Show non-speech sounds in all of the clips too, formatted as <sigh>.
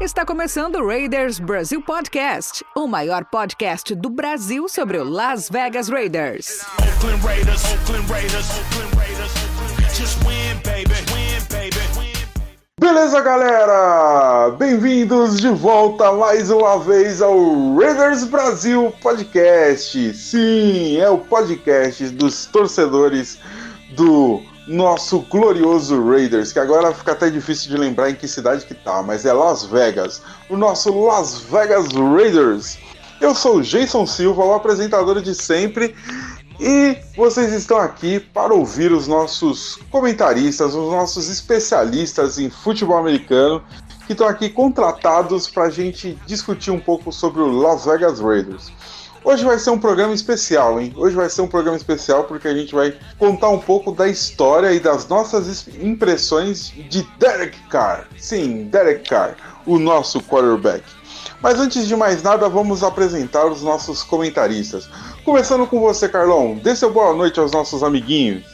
Está começando o Raiders Brasil Podcast, o maior podcast do Brasil sobre o Las Vegas Raiders. Oakland Raiders, Oakland Raiders, Oakland Raiders, just win, baby, win, baby. Beleza, galera? Bem-vindos de volta mais uma vez ao Raiders Brasil Podcast. Sim, é o podcast dos torcedores do nosso glorioso Raiders, que agora fica até difícil de lembrar em que cidade que tá, mas é Las Vegas, o nosso Las Vegas Raiders. Eu sou o Jason Silva, o apresentador de sempre, e vocês estão aqui para ouvir os nossos comentaristas, os nossos especialistas em futebol americano, que estão aqui contratados para a gente discutir um pouco sobre o Las Vegas Raiders. Hoje vai ser um programa especial, hein? Hoje vai ser um programa especial porque a gente vai contar um pouco da história e das nossas impressões de Derek Carr. Sim, Derek Carr, o nosso quarterback. Mas antes de mais nada, vamos apresentar os nossos comentaristas. Começando com você, Carlão. Dê seu boa noite aos nossos amiguinhos.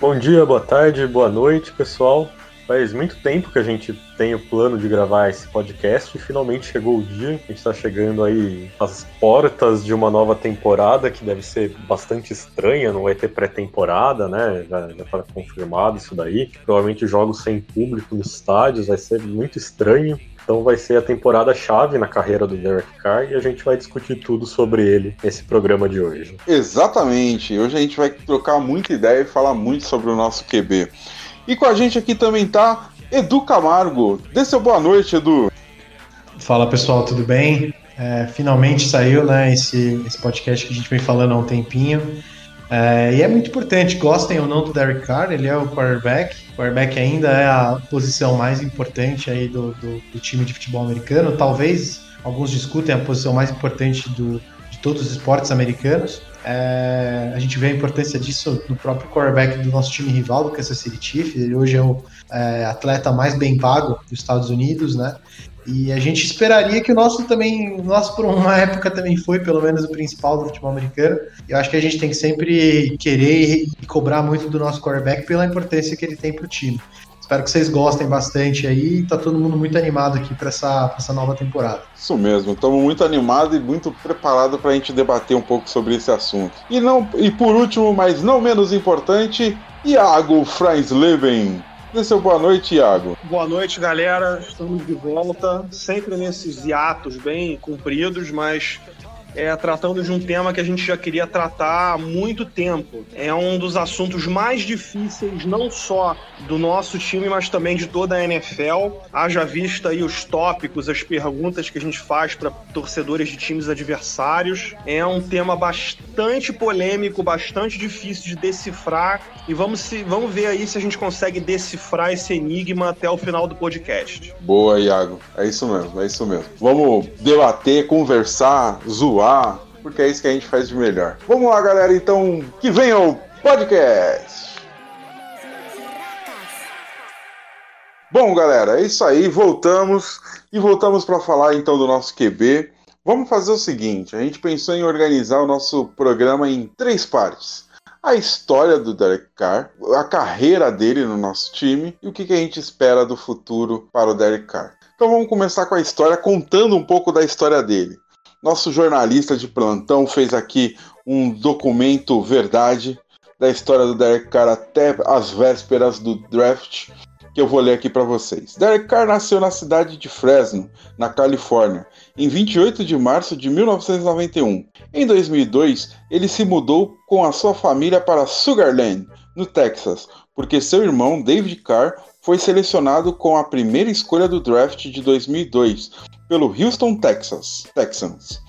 Bom dia, boa tarde, boa noite, pessoal. Faz muito tempo que a gente tem o plano de gravar esse podcast e finalmente chegou o dia. A gente está chegando aí às portas de uma nova temporada que deve ser bastante estranha, não vai ter pré-temporada, né? Já, já tá confirmado isso daí. Provavelmente jogos sem público nos estádios, vai ser muito estranho. Então vai ser a temporada chave na carreira do Derek Carr e a gente vai discutir tudo sobre ele nesse programa de hoje. Exatamente. Hoje a gente vai trocar muita ideia e falar muito sobre o nosso QB. E com a gente aqui também tá Edu Camargo. Dê seu boa noite, Edu. Fala pessoal, tudo bem? É, finalmente saiu né, esse, esse podcast que a gente vem falando há um tempinho. É, e é muito importante, gostem ou não do Derek Carr, ele é o quarterback. O quarterback ainda é a posição mais importante aí do, do, do time de futebol americano. Talvez alguns discutem a posição mais importante do, de todos os esportes americanos. É, a gente vê a importância disso no próprio quarterback do nosso time rival, do Kansas City Chiefs. Ele hoje é o é, atleta mais bem pago dos Estados Unidos, né? E a gente esperaria que o nosso também, o nosso por uma <laughs> época também foi, pelo menos, o principal do futebol americano. Eu acho que a gente tem que sempre querer e cobrar muito do nosso quarterback pela importância que ele tem para o time. Espero que vocês gostem bastante aí. Tá todo mundo muito animado aqui para essa, essa nova temporada. Isso mesmo, estamos muito animados e muito preparados para a gente debater um pouco sobre esse assunto. E, não, e por último, mas não menos importante, Iago Freisleben. Dê seu boa noite, Iago. Boa noite, galera. Estamos de volta, sempre nesses hiatos bem compridos, mas é, tratando de um tema que a gente já queria tratar há muito tempo. É um dos assuntos mais difíceis, não só do nosso time, mas também de toda a NFL. Haja vista aí os tópicos, as perguntas que a gente faz para torcedores de times adversários. É um tema bastante polêmico, bastante difícil de decifrar. E vamos, se, vamos ver aí se a gente consegue decifrar esse enigma até o final do podcast. Boa, Iago. É isso mesmo, é isso mesmo. Vamos debater, conversar, zoar porque é isso que a gente faz de melhor. Vamos lá, galera, então, que venha o podcast! Bom, galera, é isso aí, voltamos e voltamos para falar então do nosso QB. Vamos fazer o seguinte: a gente pensou em organizar o nosso programa em três partes. A história do Derek Carr, a carreira dele no nosso time e o que a gente espera do futuro para o Derek Carr. Então vamos começar com a história, contando um pouco da história dele. Nosso jornalista de plantão fez aqui um documento verdade da história do Derek Carr até as vésperas do draft, que eu vou ler aqui para vocês. Derek Carr nasceu na cidade de Fresno, na Califórnia, em 28 de março de 1991. Em 2002, ele se mudou com a sua família para Sugarland, no Texas, porque seu irmão David Carr foi selecionado com a primeira escolha do draft de 2002 pelo Houston Texas, Texans.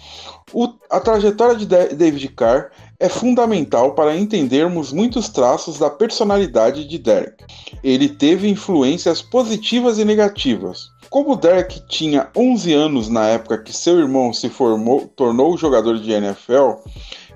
O, a trajetória de David Carr é fundamental para entendermos muitos traços da personalidade de Derek. Ele teve influências positivas e negativas. Como Derek tinha 11 anos na época que seu irmão se formou, tornou jogador de NFL,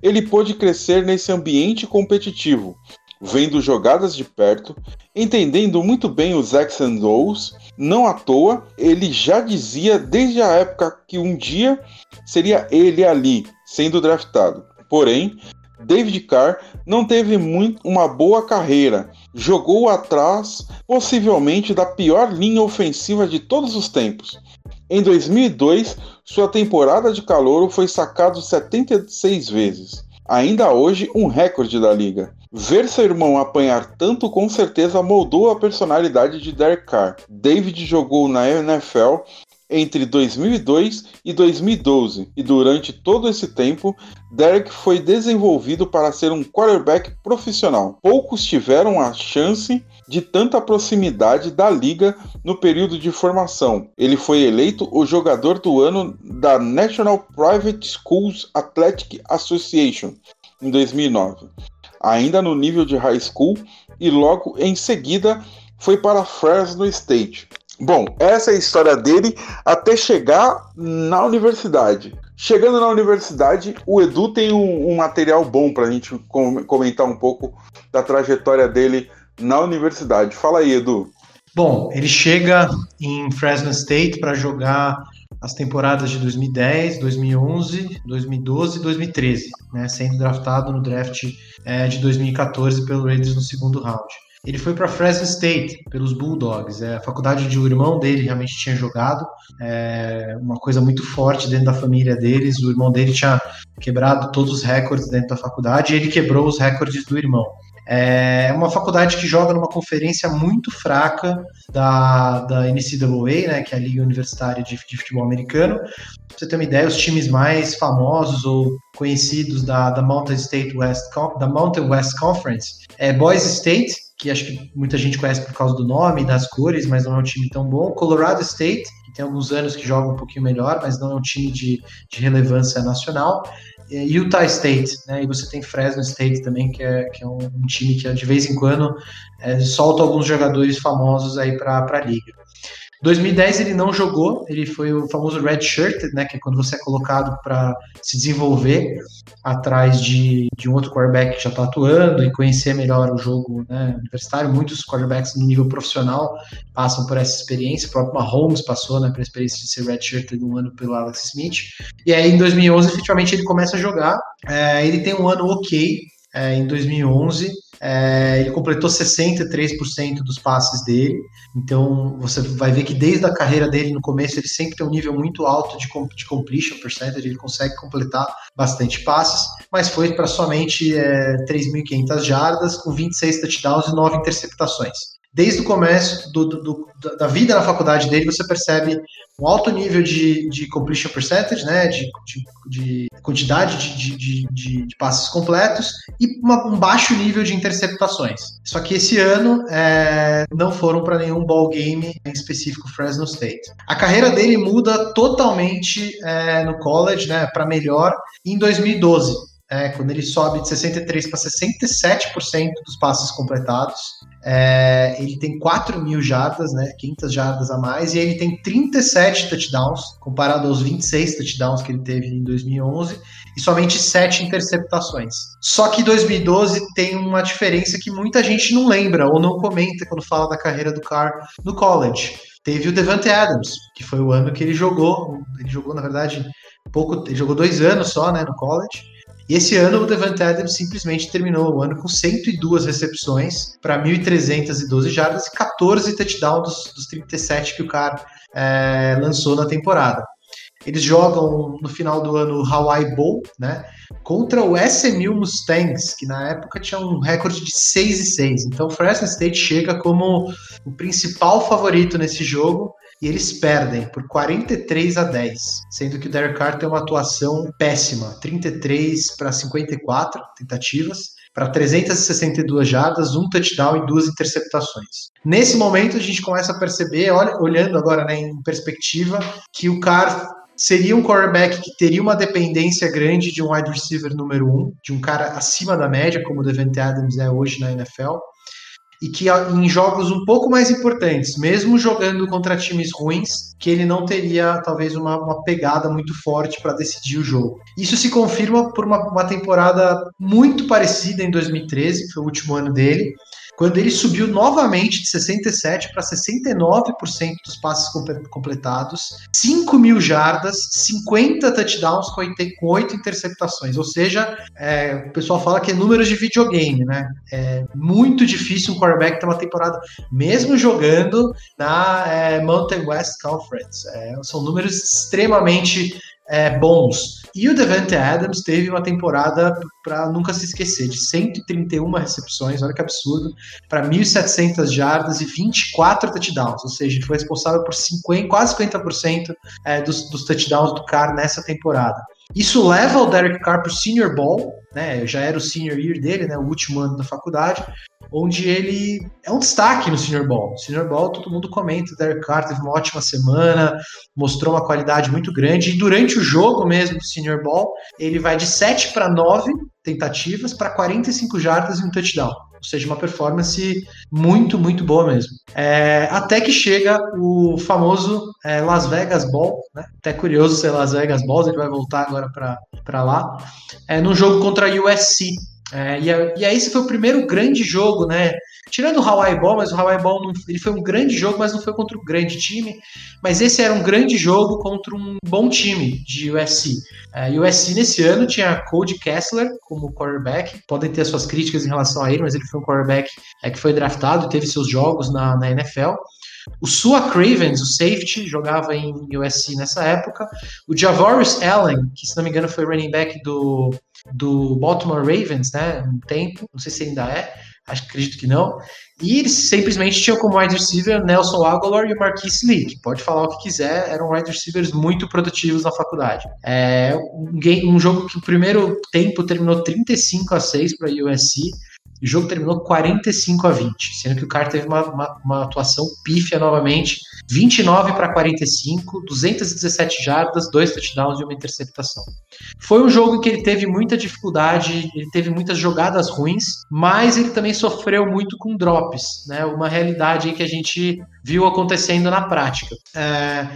ele pôde crescer nesse ambiente competitivo, vendo jogadas de perto, entendendo muito bem os X and O's, não à toa, ele já dizia desde a época que um dia seria ele ali, sendo draftado. Porém, David Carr não teve muito uma boa carreira jogou atrás, possivelmente, da pior linha ofensiva de todos os tempos. Em 2002, sua temporada de calouro foi sacado 76 vezes. Ainda hoje, um recorde da liga. Ver seu irmão apanhar tanto com certeza moldou a personalidade de Derek Carr. David jogou na NFL entre 2002 e 2012, e durante todo esse tempo, Derek foi desenvolvido para ser um quarterback profissional. Poucos tiveram a chance de tanta proximidade da liga no período de formação. Ele foi eleito o jogador do ano da National Private Schools Athletic Association em 2009, ainda no nível de high school, e logo em seguida foi para Fresno State. Bom, essa é a história dele até chegar na universidade. Chegando na universidade, o Edu tem um, um material bom para a gente com comentar um pouco da trajetória dele na universidade. Fala aí, Edu. Bom, ele chega em Fresno State para jogar as temporadas de 2010, 2011, 2012 e 2013, né, sendo draftado no draft é, de 2014 pelo Raiders no segundo round. Ele foi para Fresno State pelos Bulldogs. É, a faculdade de um irmão dele realmente tinha jogado. É, uma coisa muito forte dentro da família deles. O irmão dele tinha quebrado todos os recordes dentro da faculdade e ele quebrou os recordes do irmão. É uma faculdade que joga numa conferência muito fraca da, da NCAA, né, que é a Liga Universitária de, de Futebol Americano. Pra você ter uma ideia, os times mais famosos ou conhecidos da, da Mountain State West, da Mountain West Conference é Boise State, que acho que muita gente conhece por causa do nome e das cores, mas não é um time tão bom. Colorado State, que tem alguns anos que joga um pouquinho melhor, mas não é um time de, de relevância nacional. Utah State, né? E você tem Fresno State também, que é, que é um, um time que de vez em quando é, solta alguns jogadores famosos aí para a liga. 2010 ele não jogou, ele foi o famoso red shirt, né, que é quando você é colocado para se desenvolver atrás de, de um outro quarterback que já está atuando e conhecer melhor o jogo né, universitário. Muitos quarterbacks no nível profissional passam por essa experiência, o próprio Mahomes passou né, pela experiência de ser red shirt um ano pelo Alex Smith. E aí em 2011 efetivamente ele começa a jogar, é, ele tem um ano ok é, em 2011, é, ele completou 63% dos passes dele. Então você vai ver que desde a carreira dele no começo ele sempre tem um nível muito alto de, de completion percentage, ele consegue completar bastante passes, mas foi para somente é, 3.500 jardas, com 26 touchdowns e 9 interceptações desde o começo do, do, do, da vida na faculdade dele, você percebe um alto nível de, de completion percentage, né, de, de, de quantidade de, passes completos e uma, um baixo nível de interceptações. Só que esse ano é, não foram para nenhum ball game em específico Fresno State. A carreira dele muda totalmente é, no college, né, para melhor em 2012. É, quando ele sobe de 63 para 67% dos passes completados, é, ele tem 4 mil jardas, né? 500 jardas a mais, e ele tem 37 touchdowns, comparado aos 26 touchdowns que ele teve em 2011, e somente 7 interceptações. Só que 2012 tem uma diferença que muita gente não lembra ou não comenta quando fala da carreira do Carr no college. Teve o Devante Adams, que foi o ano que ele jogou. Ele jogou, na verdade, pouco. Ele jogou dois anos só, né, no college. E esse ano o Devante Adams simplesmente terminou o ano com 102 recepções para 1.312 jardas e 14 touchdowns dos, dos 37 que o cara é, lançou na temporada. Eles jogam no final do ano o Hawaii Bowl, né? Contra o SMU Mustangs, que na época tinha um recorde de 6 e 6. Então o Fresno State chega como o principal favorito nesse jogo e eles perdem por 43 a 10, sendo que o Derek Carr tem uma atuação péssima, 33 para 54 tentativas, para 362 jardas, um touchdown e duas interceptações. Nesse momento a gente começa a perceber, olha, olhando agora né, em perspectiva, que o Carr seria um quarterback que teria uma dependência grande de um wide receiver número um, de um cara acima da média, como o Devante Adams é hoje na NFL, e que em jogos um pouco mais importantes, mesmo jogando contra times ruins, que ele não teria talvez uma, uma pegada muito forte para decidir o jogo. Isso se confirma por uma, uma, temporada muito parecida em 2013, que foi o último ano dele, quando ele subiu novamente de 67% para 69% dos passes completados, 5 mil jardas, 50 touchdowns com 8 interceptações. Ou seja, é, o pessoal fala que é números de videogame, né? É muito difícil um quarterback ter uma temporada, mesmo jogando na é, Mountain West Conference. É, são números extremamente é, bons. E o Devante Adams teve uma temporada para nunca se esquecer, de 131 recepções, olha que absurdo, para 1.700 jardas e 24 touchdowns, ou seja, ele foi responsável por 50, quase 50% é, dos, dos touchdowns do Carr nessa temporada. Isso leva o Derek Carr para o Senior Bowl, né? Já era o senior year dele, né? O último ano da faculdade, onde ele é um destaque no Senior Bowl. Senior Bowl todo mundo comenta, o Derek Carr teve uma ótima semana, mostrou uma qualidade muito grande e durante o jogo mesmo do Senior Bowl, ele vai de 7 para 9 tentativas para 45 jardas e um touchdown. Ou seja, uma performance muito, muito boa mesmo. É, até que chega o famoso é, Las Vegas Ball, né? Até curioso ser Las Vegas Balls, ele vai voltar agora para lá. É, num jogo contra a USC. É, e, e aí esse foi o primeiro grande jogo, né? Tirando o Hawaii Ball, mas o Hawaii Ball não, ele foi um grande jogo, mas não foi contra um grande time. Mas esse era um grande jogo contra um bom time de USC. Uh, USC nesse ano tinha Cody Kessler como quarterback. Podem ter suas críticas em relação a ele, mas ele foi um quarterback é, que foi draftado e teve seus jogos na, na NFL. O Sua Cravens, o safety, jogava em USC nessa época. O Javorius Allen, que se não me engano foi running back do, do Baltimore Ravens, né? Um tempo, não sei se ainda é acho acredito que não. E eles simplesmente tinham como wide receiver Nelson Aguilar e o Marquise Lee, que pode falar o que quiser, eram wide receivers muito produtivos na faculdade. É um, game, um jogo que o primeiro tempo terminou 35 a 6 para a USC, o jogo terminou 45 a 20, sendo que o cara teve uma, uma, uma atuação pífia novamente, 29 para 45, 217 jardas, dois touchdowns e uma interceptação. Foi um jogo em que ele teve muita dificuldade, ele teve muitas jogadas ruins, mas ele também sofreu muito com drops, né? Uma realidade que a gente viu acontecendo na prática. É,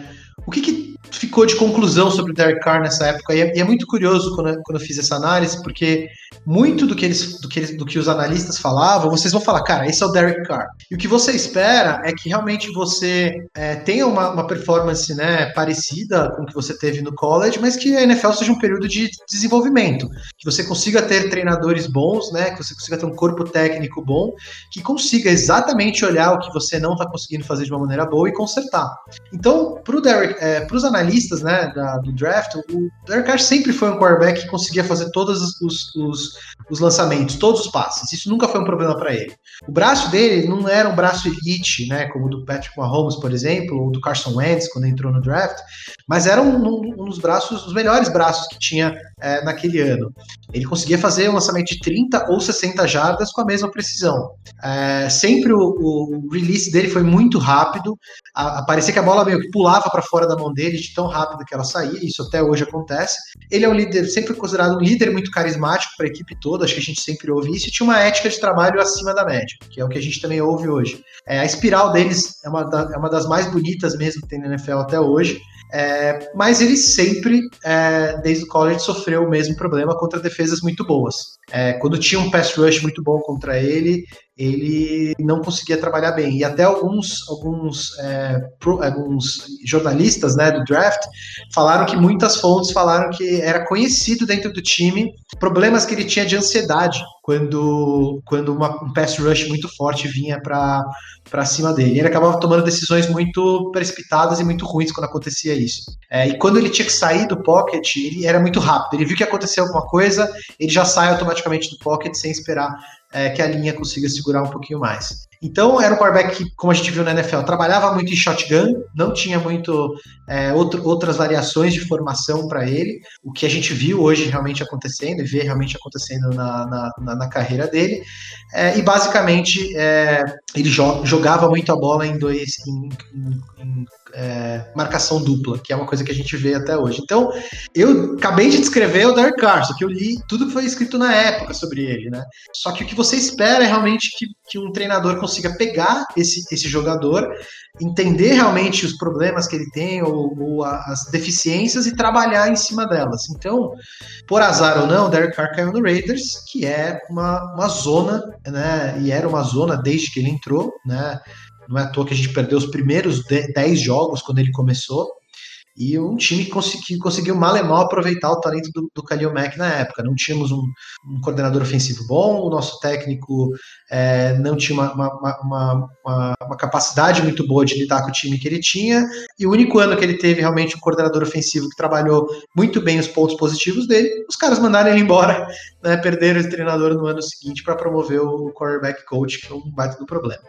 o que, que, ficou de conclusão sobre o Derek Carr nessa época? E é, e é muito curioso quando, eu, quando eu fiz essa análise, porque muito do que, eles, do, que eles, do que os analistas falavam, vocês vão falar, cara, esse é o Derek Carr. E o que você espera é que realmente você é, tenha uma, uma performance né, parecida com o que você teve no college, mas que a NFL seja um período de desenvolvimento. Que você consiga ter treinadores bons, né, que você consiga ter um corpo técnico bom, que consiga exatamente olhar o que você não está conseguindo fazer de uma maneira boa e consertar. Então, para é, os analistas né, da, do draft, o Derek Carr sempre foi um quarterback que conseguia fazer todos os, os, os lançamentos, todos os passes. Isso nunca foi um problema para ele. O braço dele não era um braço elite, né, como o do Patrick Mahomes, por exemplo, ou do Carson Wentz quando entrou no draft, mas era um, um, um dos braços, os melhores braços que tinha é, naquele ano. Ele conseguia fazer um lançamento de 30 ou 60 jardas com a mesma precisão. É, sempre o, o, release dele foi muito rápido, a, parecia que a bola meio que pulava para fora da mão dele de tão rápido que ela saía, isso até hoje acontece. Ele é um líder, sempre considerado um líder muito carismático para a equipe toda, acho que a gente sempre ouve isso, e tinha uma ética de trabalho acima da média, que é o que a gente também ouve hoje. É, a espiral deles é uma, da, é uma das mais bonitas mesmo que tem na NFL até hoje. É, mas ele sempre, é, desde o college, sofreu o mesmo problema contra defesas muito boas. É, quando tinha um pass rush muito bom contra ele, ele não conseguia trabalhar bem. E até alguns, alguns, é, pro, alguns jornalistas né, do draft falaram que muitas fontes falaram que era conhecido dentro do time problemas que ele tinha de ansiedade quando, quando uma, um pass rush muito forte vinha para para cima dele. Ele acabava tomando decisões muito precipitadas e muito ruins quando acontecia isso. É, e quando ele tinha que sair do pocket, ele era muito rápido. Ele viu que aconteceu alguma coisa, ele já sai automaticamente do pocket sem esperar é, que a linha consiga segurar um pouquinho mais. Então, era um quarterback que, como a gente viu na NFL, trabalhava muito em shotgun, não tinha muito é, outro, outras variações de formação para ele, o que a gente viu hoje realmente acontecendo e vê realmente acontecendo na, na, na, na carreira dele. É, e basicamente, é, ele jo jogava muito a bola em dois. Em, em, em, é, marcação dupla, que é uma coisa que a gente vê até hoje. Então, eu acabei de descrever o Derek Carr, só que eu li tudo que foi escrito na época sobre ele, né? Só que o que você espera é realmente que, que um treinador consiga pegar esse, esse jogador, entender realmente os problemas que ele tem ou, ou, as deficiências e trabalhar em cima delas. Então, por azar ou não, Derek Carr caiu no Raiders, que é uma, uma zona, né? E era uma zona desde que ele entrou, né? Não é à toa que a gente perdeu os primeiros 10 jogos quando ele começou e um time que, consegui, conseguiu mal e mal aproveitar o talento do, do Khalil Mack na época. Não tínhamos um, um coordenador ofensivo bom, o nosso técnico é, não tinha uma, uma, uma, uma, capacidade muito boa de lidar com o time que ele tinha, e o único ano que ele teve realmente um coordenador ofensivo que trabalhou muito bem os pontos positivos dele, os caras mandaram ele embora, né, perderam esse treinador no ano seguinte para promover o quarterback coach, que é um baita do problema.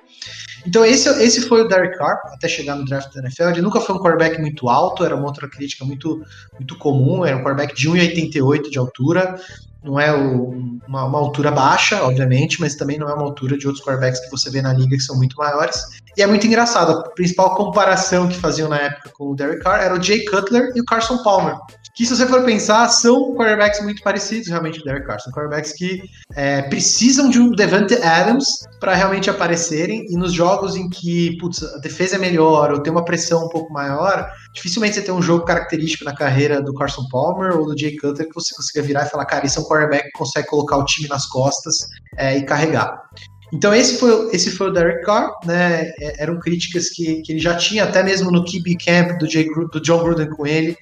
Então esse, esse foi o Derek Carr, até chegar no draft da NFL. Ele nunca foi um quarterback muito alto, era uma outra crítica muito, muito comum, era um quarterback de 1,88 de altura, não é o, uma, uma, altura baixa, obviamente, mas também não é uma altura de outros quarterbacks que você vê na liga que são muito maiores. E é muito engraçado, a principal comparação que faziam na época com o Derek Carr era o Jay Cutler e o Carson Palmer que se você for pensar, são quarterbacks muito parecidos realmente com o Derek Carr. São quarterbacks que é, precisam de um Devante Adams para realmente aparecerem, e nos jogos em que putz, a defesa é melhor ou tem uma pressão um pouco maior, dificilmente você tem um jogo característico na carreira do Carson Palmer ou do Jay Cutler que você consiga virar e falar, cara, esse é um quarterback que consegue colocar o time nas costas é, e carregar. Então esse foi, esse foi o Derek Carr, né? É, eram críticas que, que ele já tinha até mesmo no QB Camp do, Jay, do John Gruden com ele.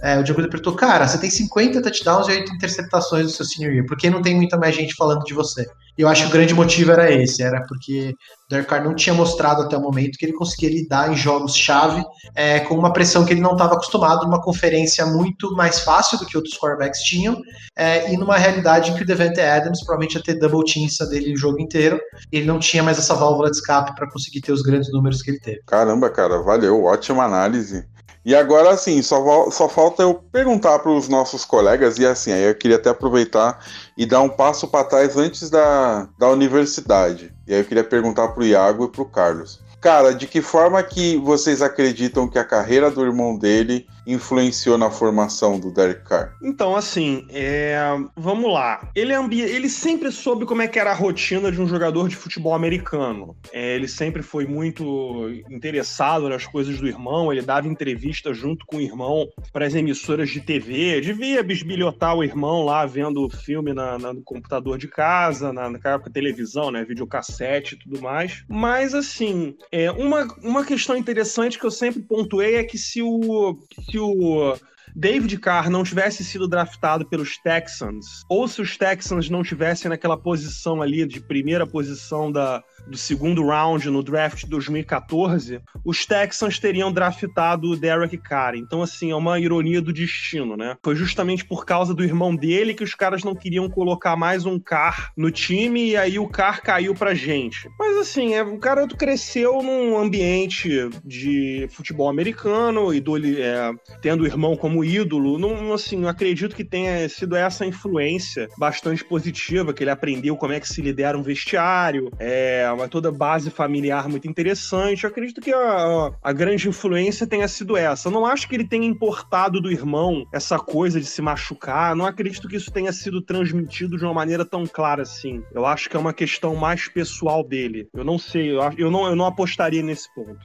É, o John Gruden perguntou, cara, você tem 50 touchdowns e 8 interceptações no seu senior year, por que não tem muita mais gente falando de você? E eu acho que o grande motivo era esse, era porque o Derek Carr não tinha mostrado até o momento que ele conseguia lidar em jogos-chave é, com uma pressão que ele não estava acostumado, numa conferência muito mais fácil do que outros quarterbacks tinham, é, e numa realidade em que o Devante Adams provavelmente ia ter double team dele o jogo inteiro, ele não tinha mais essa válvula de escape para conseguir ter os grandes números que ele teve. Caramba, cara, valeu, ótima análise. E agora, assim, só, só falta eu perguntar para os nossos colegas, e assim, aí eu queria até aproveitar e dar um passo para trás antes da, da universidade. E aí eu queria perguntar para o Iago e para o Carlos. Cara, de que forma que vocês acreditam que a carreira do irmão dele influenciou na formação do Derek Carr? Então, assim, é... vamos lá. Ele, é ambi... ele sempre soube como é que era a rotina de um jogador de futebol americano. É, ele sempre foi muito interessado nas coisas do irmão, ele dava entrevista junto com o irmão para as emissoras de TV, devia bisbilhotar o irmão lá vendo filme na, na, no computador de casa, na, na época televisão, né, videocassete e tudo mais. Mas, assim, é, uma, uma questão interessante que eu sempre pontuei é que se o, se o David Carr não tivesse sido draftado pelos Texans, ou se os Texans não tivessem naquela posição ali de primeira posição da, do segundo round no draft de 2014, os Texans teriam draftado o Derek Carr. Então, assim, é uma ironia do destino, né? Foi justamente por causa do irmão dele que os caras não queriam colocar mais um Carr no time e aí o Carr caiu pra gente. Mas, assim, é, o cara cresceu num ambiente de futebol americano, e é, tendo o irmão como ídolo. Não, assim, eu acredito que tenha sido essa influência bastante positiva, que ele aprendeu como é que se lidera um vestiário, é, uma toda base familiar muito interessante. Eu acredito que a, a grande influência tenha sido essa. Eu não acho que ele tenha importado do irmão essa coisa de se machucar. Não acredito que isso tenha sido transmitido de uma maneira tão clara assim. Eu acho que é uma questão mais pessoal dele. Eu não sei, eu, eu, não, eu não apostaria nesse ponto.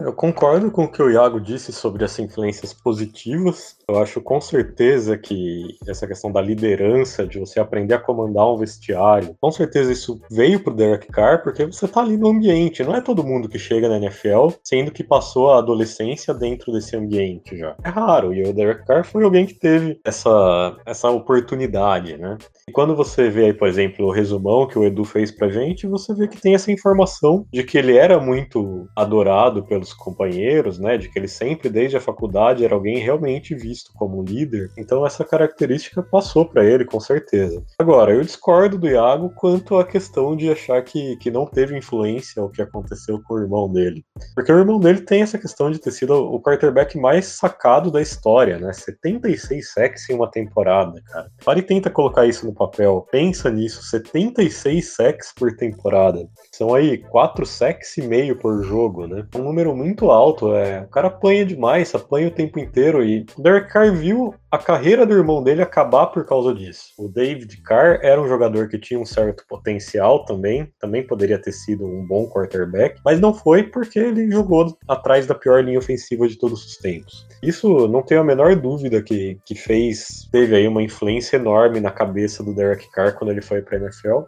Eu concordo com o que o Iago disse sobre as influências positivas. Eu acho com certeza que essa questão da liderança, de você aprender a comandar um vestiário, com certeza isso veio pro Derek Carr, porque você tá ali no ambiente. Não é todo mundo que chega na NFL, sendo que passou a adolescência dentro desse ambiente já. É raro, e o Derek Carr foi alguém que teve essa, essa oportunidade, né? E quando você vê aí, por exemplo, o resumão que o Edu fez pra gente, você vê que tem essa informação de que ele era muito adorado pelos companheiros, né? De que ele sempre, desde a faculdade, era alguém realmente visto como líder. Então essa característica passou para ele, com certeza. Agora, eu discordo do Iago quanto à questão de achar que, que não teve influência o que aconteceu com o irmão dele. Porque o irmão dele tem essa questão de ter sido o quarterback mais sacado da história, né? 76 sacks em uma temporada, cara. Para e tenta colocar isso no papel. Pensa nisso, 76 sacks por temporada. São aí 4 sacks e meio por jogo, né? Um número muito alto, é. O cara apanha demais, apanha o tempo inteiro e Derek Carr viu a carreira do irmão dele acabar por causa disso. O David Carr era um jogador que tinha um certo potencial também, também poderia ter sido um bom quarterback, mas não foi porque ele jogou atrás da pior linha ofensiva de todos os tempos. Isso não tenho a menor dúvida que, que fez, teve aí uma influência enorme na cabeça do Derek Carr quando ele foi para a NFL.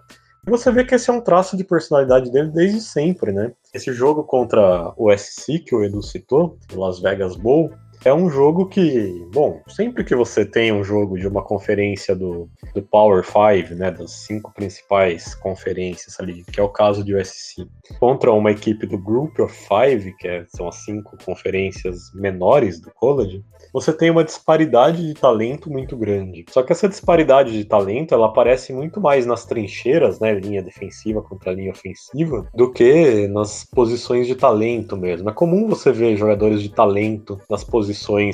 E você vê que esse é um traço de personalidade dele desde sempre, né? Esse jogo contra o SC que o Edu citou, o Las Vegas Bowl, é um jogo que, bom, sempre que você tem um jogo de uma conferência do, do Power 5, né, das cinco principais conferências ali, que é o caso de USC, contra uma equipe do Group of Five, que é, são as cinco conferências menores do college, você tem uma disparidade de talento muito grande. Só que essa disparidade de talento, ela aparece muito mais nas trincheiras, né, linha defensiva contra linha ofensiva, do que nas posições de talento mesmo. É comum você ver jogadores de talento nas posições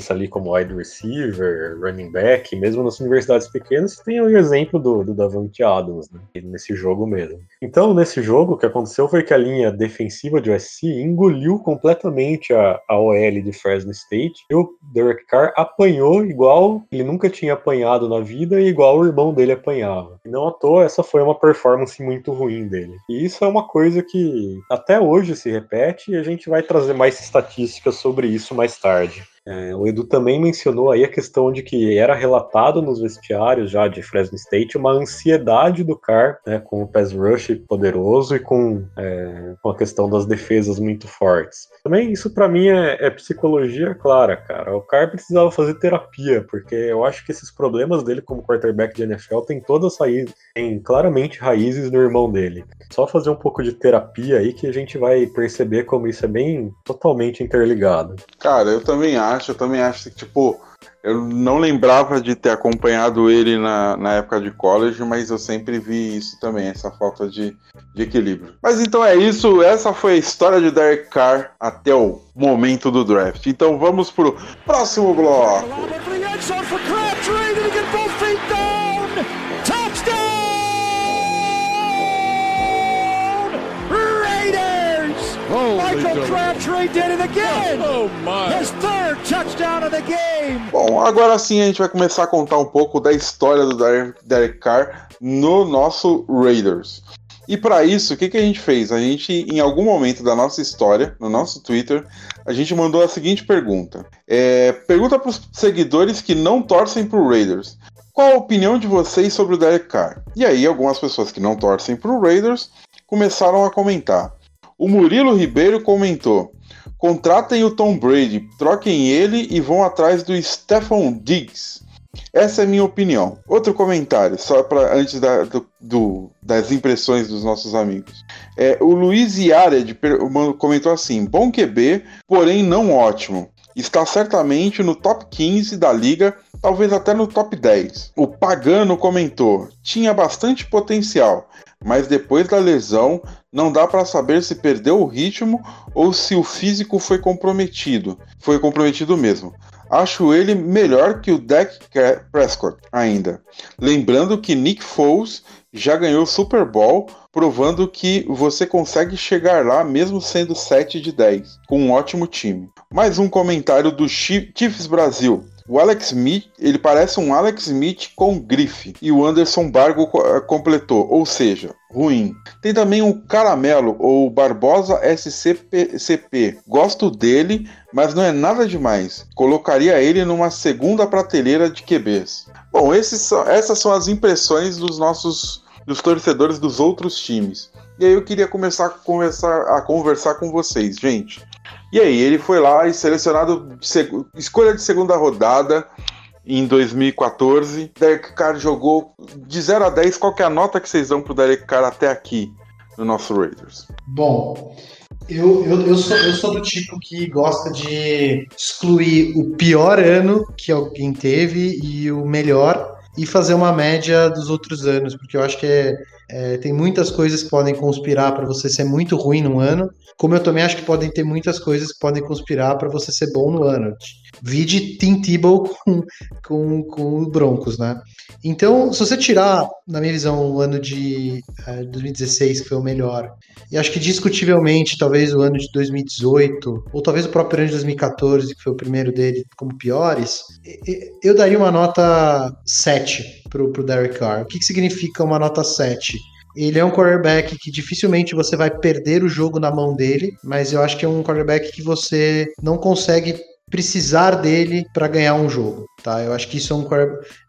ali como wide receiver, running back, mesmo nas universidades pequenas, tem o exemplo do, do Davante Adams, né, nesse jogo mesmo. Então, nesse jogo, o que aconteceu foi que a linha defensiva de USC engoliu completamente a, a OL de Fresno State e o Derek Carr apanhou igual ele nunca tinha apanhado na vida e igual o irmão dele apanhava. E não à toa, essa foi uma performance muito ruim dele. E isso é uma coisa que até hoje se repete e a gente vai trazer mais estatísticas sobre isso mais tarde. É, o Edu também mencionou aí a questão de que era relatado nos vestiários já de Fresno State uma ansiedade do Carr, né, com o pass rush poderoso e com, é, com a questão das defesas muito fortes. Também isso para mim é, é, psicologia clara, cara. O Carr precisava fazer terapia, porque eu acho que esses problemas dele como quarterback de NFL tem todas raízes, tem claramente raízes no irmão dele. Só fazer um pouco de terapia aí que a gente vai perceber como isso é bem totalmente interligado. Cara, eu também acho acho, eu também acho que, tipo, eu não lembrava de ter acompanhado ele na, na época de college, mas eu sempre vi isso também, essa falta de, de equilíbrio. Mas então é isso, essa foi a história de Derek Carr até o momento do draft. Então vamos pro próximo bloco. Michael Crabtree did it again. Oh, my. His third touchdown of the game. Bom, agora sim a gente vai começar a contar um pouco da história do Derek Carr no nosso Raiders. E para isso, o que, que a gente fez? A gente, em algum momento da nossa história, no nosso Twitter, a gente mandou a seguinte pergunta. É, pergunta para os seguidores que não torcem para o Raiders. Qual a opinião de vocês sobre o Derek Carr? E aí, algumas pessoas que não torcem para o Raiders começaram a comentar. O Murilo Ribeiro comentou: contratem o Tom Brady, troquem ele e vão atrás do Stephon Diggs. Essa é a minha opinião. Outro comentário, só para antes da, do, do, das impressões dos nossos amigos. É, o Luiz Yared comentou assim: bom QB, porém não ótimo. Está certamente no top 15 da liga, talvez até no top 10. O Pagano comentou: tinha bastante potencial, mas depois da lesão não dá para saber se perdeu o ritmo ou se o físico foi comprometido. Foi comprometido mesmo. Acho ele melhor que o Dak Prescott ainda. Lembrando que Nick Foles já ganhou Super Bowl, provando que você consegue chegar lá mesmo sendo 7 de 10, com um ótimo time. Mais um comentário do Chiefs Brasil. O Alex Smith, ele parece um Alex Smith com grife. E o Anderson Bargo eh, completou, ou seja, ruim. Tem também o Caramelo, ou Barbosa SCP. Gosto dele, mas não é nada demais. Colocaria ele numa segunda prateleira de QBs. Bom, são, essas são as impressões dos nossos dos torcedores dos outros times. E aí eu queria começar a conversar, a conversar com vocês, gente. E aí, ele foi lá e selecionado escolha de segunda rodada em 2014. Derek Carr jogou de 0 a 10. Qual é a nota que vocês dão pro Derek Carr até aqui no nosso Raiders? Bom, eu, eu, eu, sou, eu sou do tipo que gosta de excluir o pior ano que alguém teve e o melhor e fazer uma média dos outros anos, porque eu acho que é, É, tem muitas coisas que podem conspirar para você ser muito ruim no ano, como eu também acho que podem ter muitas coisas que podem conspirar para você ser bom no ano. Vide Tim Tebow com, com, com o Broncos, né? Então, se você tirar, na minha visão, o ano de é, 2016, que foi o melhor, e acho que discutivelmente, talvez o ano de 2018, ou talvez o próprio ano de 2014, que foi o primeiro dele, como piores, eu daria uma nota 7 pro, pro Derek Carr. O que, que significa uma nota 7? Ele é um quarterback que dificilmente você vai perder o jogo na mão dele, mas eu acho que é um quarterback que você não consegue precisar dele para ganhar um jogo, tá? Eu acho que isso é um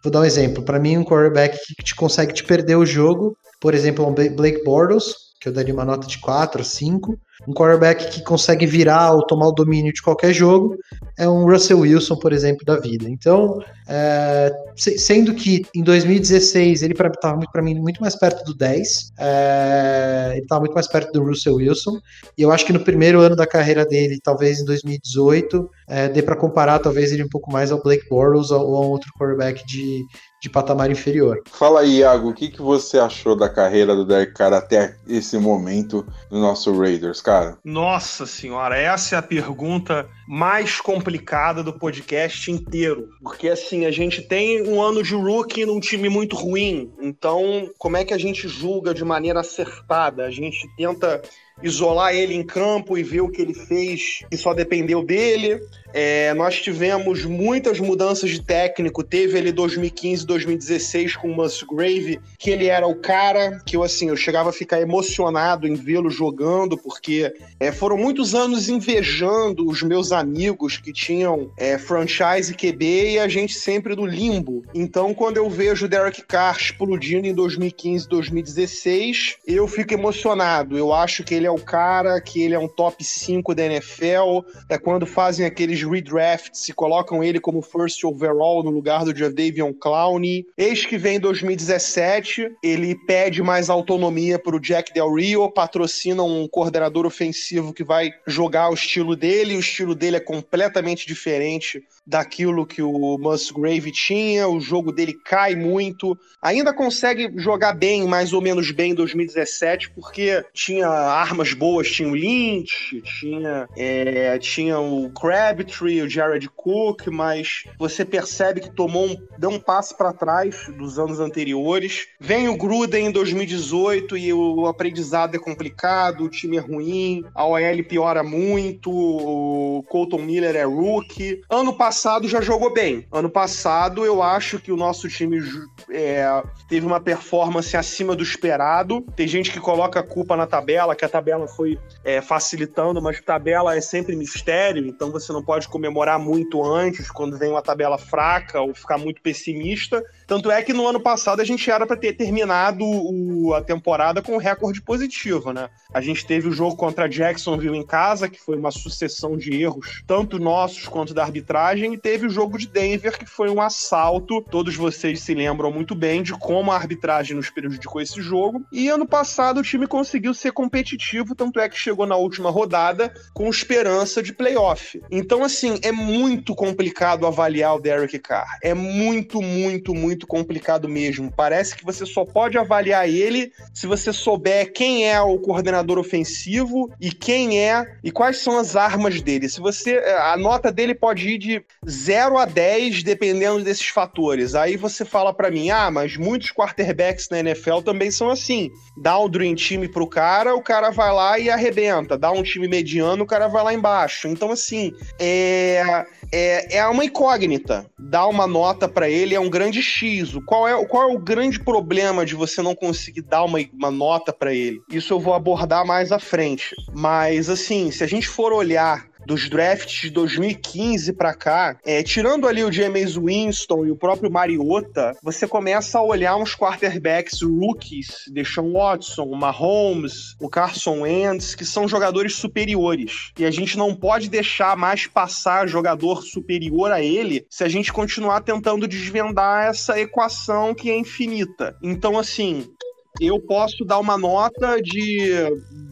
vou dar um exemplo. Para mim, um quarterback que te consegue te perder o jogo, por exemplo, um Blake Bortles, que eu daria uma nota de 4, 5, um quarterback que consegue virar ou tomar o domínio de qualquer jogo é um Russell Wilson, por exemplo, da vida. Então, é, sendo que em 2016 ele estava para mim muito mais perto do 10, é, ele estava muito mais perto do Russell Wilson, e eu acho que no primeiro ano da carreira dele, talvez em 2018, é, dê para comparar talvez ele um pouco mais ao Blake Bortles ou a um outro quarterback de, de patamar inferior. Fala aí, Iago, o que, que você achou da carreira do Derek Carr até esse momento no nosso Raiders, cara? Nossa senhora, essa é a pergunta mais complicada do podcast inteiro. Porque assim, a gente tem um ano de rookie num time muito ruim. Então, como é que a gente julga de maneira acertada? A gente tenta isolar ele em campo e ver o que ele fez e só dependeu dele. É, nós tivemos muitas mudanças de técnico. Teve ele 2015, 2016 com o Musgrave, que ele era o cara que eu assim, eu chegava a ficar emocionado em vê-lo jogando, porque é, foram muitos anos invejando os meus amigos que tinham é, franchise QB e a gente sempre no limbo. Então, quando eu vejo o Derek Carr explodindo em 2015, 2016, eu fico emocionado. Eu acho que ele é o cara, que ele é um top 5 da NFL. É quando fazem aqueles redrafts e colocam ele como first overall no lugar do Jadavion Clowney. Eis que vem 2017, ele pede mais autonomia para o Jack Del Rio, patrocina um coordenador ofensivo que vai jogar o estilo dele, o estilo dele é completamente diferente daquilo que o Musgrave tinha, o jogo dele cai muito. Ainda consegue jogar bem, mais ou menos bem em 2017, porque tinha armas boas, tinha o Lynch, tinha, é, tinha o Crabtree, o Jared Cook, mas você percebe que tomou um, deu um passo para trás dos anos anteriores. Vem o Gruden em 2018 e o aprendizado é complicado, o time é ruim, a OL piora muito, o Colton Miller é rookie. Ano passado passado já jogou bem. Ano passado eu acho que o nosso time é, teve uma performance acima do esperado. Tem gente que coloca a culpa na tabela, que a tabela foi é, facilitando, mas tabela é sempre mistério, então você não pode comemorar muito antes quando vem uma tabela fraca ou ficar muito pessimista. Tanto é que no ano passado a gente era para ter terminado o, a temporada com um recorde positivo, né? A gente teve o jogo contra Jacksonville em casa, que foi uma sucessão de erros, tanto nossos quanto da arbitragem, e teve o jogo de Denver, que foi um assalto. Todos vocês se lembram muito bem de como a arbitragem nos prejudicou esse jogo. E ano passado o time conseguiu ser competitivo, tanto é que chegou na última rodada com esperança de playoff. Então, assim, é muito complicado avaliar o Derek Carr. É muito, muito, muito muito complicado mesmo. Parece que você só pode avaliar ele se você souber quem é o coordenador ofensivo e quem é e quais são as armas dele. Se você a nota dele pode ir de 0 a 10 dependendo desses fatores. Aí você fala para mim: "Ah, mas muitos quarterbacks na NFL também são assim. Dá um dream time pro cara, o cara vai lá e arrebenta. Dá um time mediano, o cara vai lá embaixo. Então assim, é é, é uma incógnita. Dar uma nota para ele é um grande X. Qual é, qual é o grande problema de você não conseguir dar uma, uma nota para ele? Isso eu vou abordar mais à frente. Mas, assim, se a gente for olhar dos drafts de 2015 para cá, é, tirando ali o James Winston e o próprio Mariota, você começa a olhar uns quarterbacks rookies, Deshaun Watson, Mahomes, o Carson Wentz, que são jogadores superiores. E a gente não pode deixar mais passar jogador superior a ele se a gente continuar tentando desvendar essa equação que é infinita. Então, assim, eu posso dar uma nota de,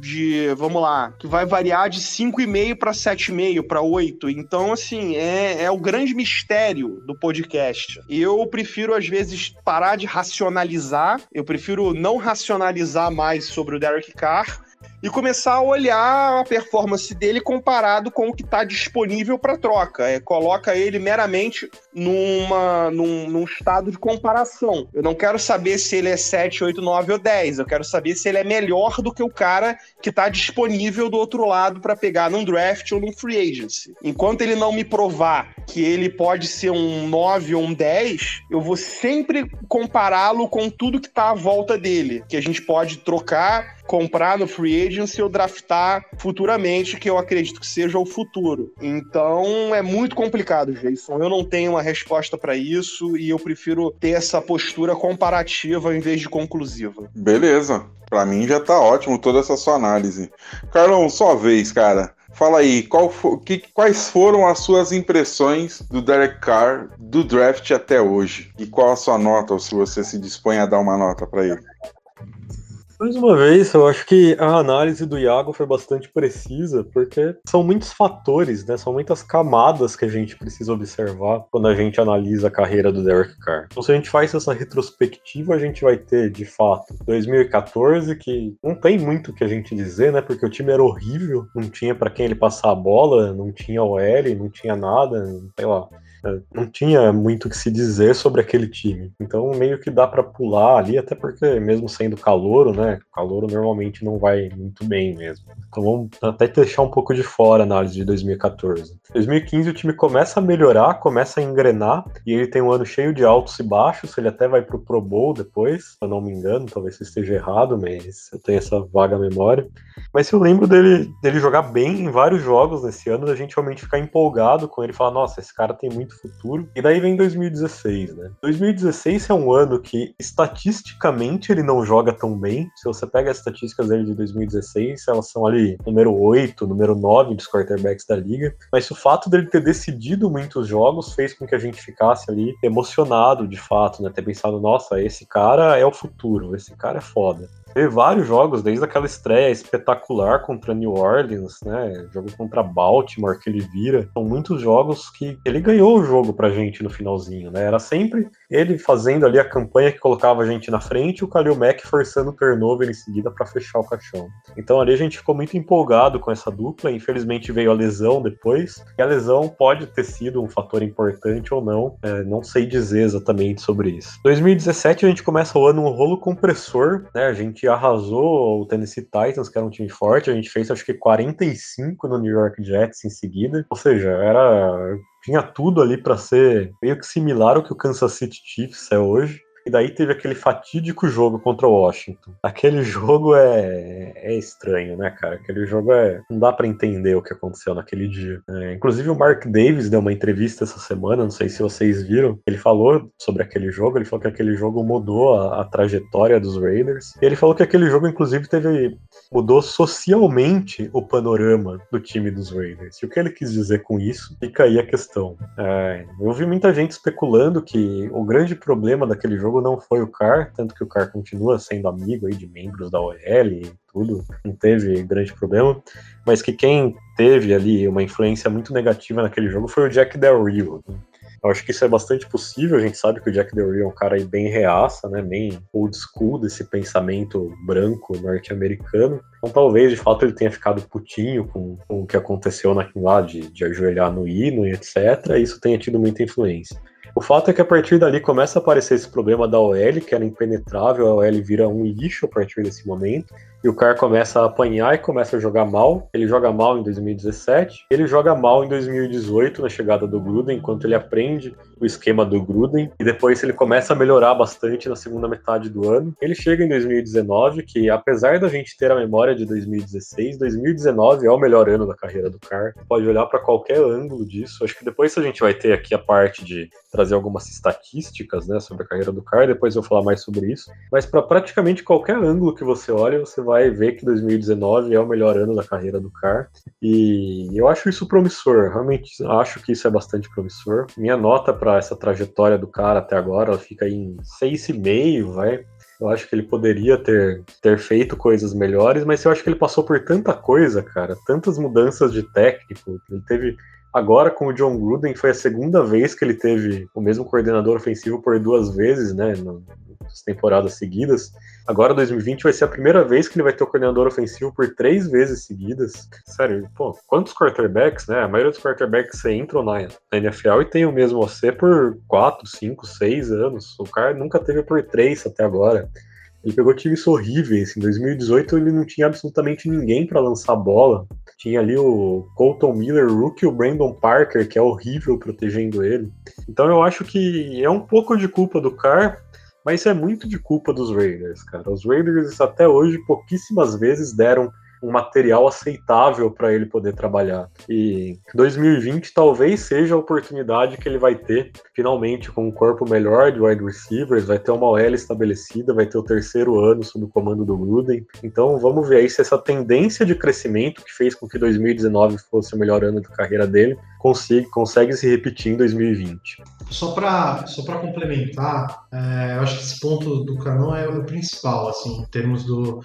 de vamos lá, que vai variar de 5,5 para 7,5 para 8. Então, assim, é, é o grande mistério do podcast. Eu prefiro, às vezes, parar de racionalizar, eu prefiro não racionalizar mais sobre o Derek Carr e começar a olhar a performance dele comparado com o que está disponível para troca. É, coloca ele meramente numa, num, num, estado de comparação. Eu não quero saber se ele é 7, 8, 9 ou 10. Eu quero saber se ele é melhor do que o cara que está disponível do outro lado para pegar num draft ou num free agency. Enquanto ele não me provar que ele pode ser um 9 ou um 10, eu vou sempre compará-lo com tudo que está à volta dele, que a gente pode trocar comprar no free agency ou draftar futuramente, que eu acredito que seja o futuro. Então é muito complicado, Jason. Eu não tenho uma resposta para isso e eu prefiro ter essa postura comparativa em vez de conclusiva. Beleza. Para mim já tá ótimo toda essa sua análise. Carlão, sua vez, cara. Fala aí, for, que, quais foram as suas impressões do Derek Carr do draft até hoje? E qual a sua nota, ou se você se dispõe a dar uma nota para ele? Mais uma vez, eu acho que a análise do Iago foi bastante precisa, porque são muitos fatores, né? São muitas camadas que a gente precisa observar quando a gente analisa a carreira do Derek Carr. Então, se a gente faz essa retrospectiva, a gente vai ter, de fato, 2014, que não tem muito o que a gente dizer, né? Porque o time era horrível, não tinha para quem ele passar a bola, não tinha OL, não tinha nada, sei lá. É, não tinha muito o que se dizer sobre aquele time. Então meio que dá para pular ali, até porque mesmo sendo calouro, né? Calouro normalmente não vai muito bem mesmo. Então vamos até deixar um pouco de fora a análise de 2014. 2015 o time começa a melhorar, começa a engrenar e ele tem um ano cheio de altos e baixos. Ele até vai pro Pro Bowl depois, se eu não me engano, talvez eu esteja errado, mas eu tenho essa vaga memória. Mas eu lembro dele, dele jogar bem em vários jogos nesse ano, da gente realmente ficar empolgado com ele, falar, nossa, esse cara tem muito futuro. E daí vem 2016, né? 2016 é um ano que estatisticamente ele não joga tão bem. Se você pega as estatísticas dele de 2016, elas são ali número 8, número 9 dos quarterbacks da liga. Mas o fato dele ter decidido muitos jogos fez com que a gente ficasse ali emocionado de fato, né? Ter pensado, nossa, esse cara é o futuro, esse cara é foda teve vários jogos, desde aquela estreia espetacular contra New Orleans, né? Jogo contra Baltimore que ele vira. São muitos jogos que ele ganhou o jogo pra gente no finalzinho, né? Era sempre ele fazendo ali a campanha que colocava a gente na frente o Kalil Mack forçando o turnover em seguida para fechar o caixão. Então ali a gente ficou muito empolgado com essa dupla. Infelizmente veio a lesão depois. E a lesão pode ter sido um fator importante ou não. É, não sei dizer exatamente sobre isso. 2017 a gente começa o ano um rolo compressor, né? A gente arrasou o Tennessee Titans, que era um time forte. A gente fez acho que 45 no New York Jets em seguida. Ou seja, era tinha tudo ali para ser meio que similar ao que o Kansas City Chiefs é hoje. E daí teve aquele fatídico jogo contra o Washington. Aquele jogo é, é estranho, né, cara? Aquele jogo é. Não dá para entender o que aconteceu naquele dia. É, inclusive, o Mark Davis deu uma entrevista essa semana, não sei se vocês viram. Ele falou sobre aquele jogo, ele falou que aquele jogo mudou a, a trajetória dos Raiders. E ele falou que aquele jogo, inclusive, teve. mudou socialmente o panorama do time dos Raiders. E o que ele quis dizer com isso? Fica aí a questão. É, eu vi muita gente especulando que o grande problema daquele jogo jogo não foi o Car, tanto que o Car continua sendo amigo aí de membros da OL e tudo, não teve grande problema, mas que quem teve ali uma influência muito negativa naquele jogo foi o Jack Del Rio. Né? Eu acho que isso é bastante possível. A gente sabe que o Jack Del Rio é um cara aí bem reaça, né? Bem old school desse pensamento branco norte-americano. Então talvez de fato ele tenha ficado putinho com, com o que aconteceu naquilo lá de, de ajoelhar no hino e etc. E isso tenha tido muita influência. O fato é que a partir dali começa a aparecer esse problema da OL, que era impenetrável, a OL vira um lixo a partir desse momento e o cara começa a apanhar e começa a jogar mal. Ele joga mal em 2017, ele joga mal em 2018 na chegada do Gruden, enquanto ele aprende o esquema do Gruden e depois ele começa a melhorar bastante na segunda metade do ano. Ele chega em 2019, que apesar da gente ter a memória de 2016, 2019 é o melhor ano da carreira do Carr. Pode olhar para qualquer ângulo disso. Acho que depois a gente vai ter aqui a parte de trazer algumas estatísticas, né, sobre a carreira do Carr, depois eu vou falar mais sobre isso. Mas para praticamente qualquer ângulo que você olha, você vai ver que 2019 é o melhor ano da carreira do Carr. E eu acho isso promissor, realmente acho que isso é bastante promissor. Minha nota para essa trajetória do cara até agora ela fica em 6,5, vai. Eu acho que ele poderia ter, ter feito coisas melhores, mas eu acho que ele passou por tanta coisa, cara, tantas mudanças de técnico. Ele teve Agora, com o John Gruden, foi a segunda vez que ele teve o mesmo coordenador ofensivo por duas vezes, né, nas temporadas seguidas. Agora, 2020, vai ser a primeira vez que ele vai ter o coordenador ofensivo por três vezes seguidas. Sério, pô, quantos quarterbacks, né? A maioria dos quarterbacks entram na, na NFL e tem o mesmo OC por quatro, cinco, seis anos. O cara nunca teve por três até agora. Ele pegou times horríveis. Em 2018 ele não tinha absolutamente ninguém para lançar bola. Tinha ali o Colton Miller, Rookie, o Brandon Parker, que é horrível protegendo ele. Então eu acho que é um pouco de culpa do Carr, mas é muito de culpa dos Raiders, cara. Os Raiders até hoje pouquíssimas vezes deram um material aceitável para ele poder trabalhar. E 2020 talvez seja a oportunidade que ele vai ter, finalmente, com um corpo melhor de wide receivers, vai ter uma OL estabelecida, vai ter o terceiro ano sob o comando do Gruden. Então vamos ver aí se essa tendência de crescimento que fez com que 2019 fosse o melhor ano da carreira dele consegue, consegue se repetir em 2020. Só para só complementar, é, eu acho que esse ponto do Canon é o principal, assim, em termos do,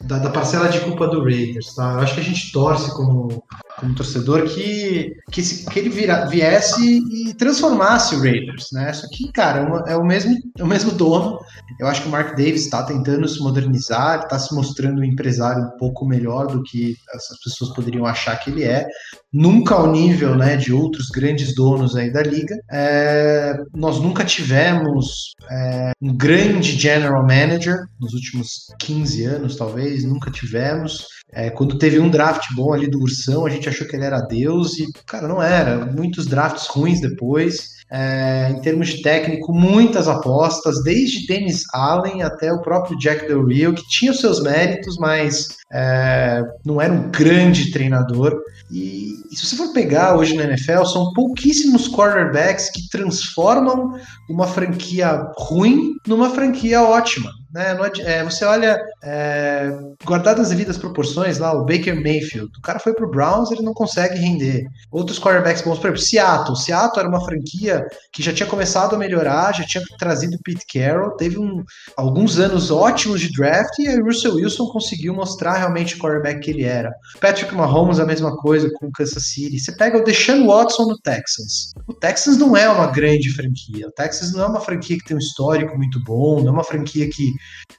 da, da, parcela de culpa do Raiders, tá? Eu acho que a gente torce como, como torcedor que, que, esse, que ele vira, viesse e transformasse o Raiders, né? Só que, cara, é, uma, é, o, mesmo, é o mesmo dono. Eu acho que o Mark Davis está tentando se modernizar, está se mostrando um empresário um pouco melhor do que as pessoas poderiam achar que ele é. Nunca ao nível né, de outros grandes donos aí da liga. É, nós nunca tivemos é, um grande general manager nos últimos 15 anos, talvez nunca tivemos. É, quando teve um draft bom ali do Ursão, a gente achou que ele era Deus e, cara, não era. Muitos drafts ruins depois. É, em termos de técnico, muitas apostas, desde Dennis Allen até o próprio Jack Del Rio, que tinha os seus méritos, mas é, não era um grande treinador. E, e, se você for pegar hoje na NFL, são pouquíssimos quarterbacks que transformam uma franquia ruim numa franquia ótima. Né? É, você olha, é, guardado as devidas proporções, lá o Baker Mayfield, o cara foi pro Browns, ele não consegue render. Outros quarterbacks bons, por exemplo, Seattle. Seattle era uma franquia que já tinha começado a melhorar, já tinha trazido Pete Carroll, teve um, alguns anos ótimos de draft e aí o Russell Wilson conseguiu mostrar realmente o quarterback que ele era. Patrick Mahomes, a mesma coisa com o Kansas City. Você pega o Deshaun Watson no Texans. O Texans não é uma grande franquia. O Texans não é uma franquia que tem um histórico muito bom, não é uma franquia que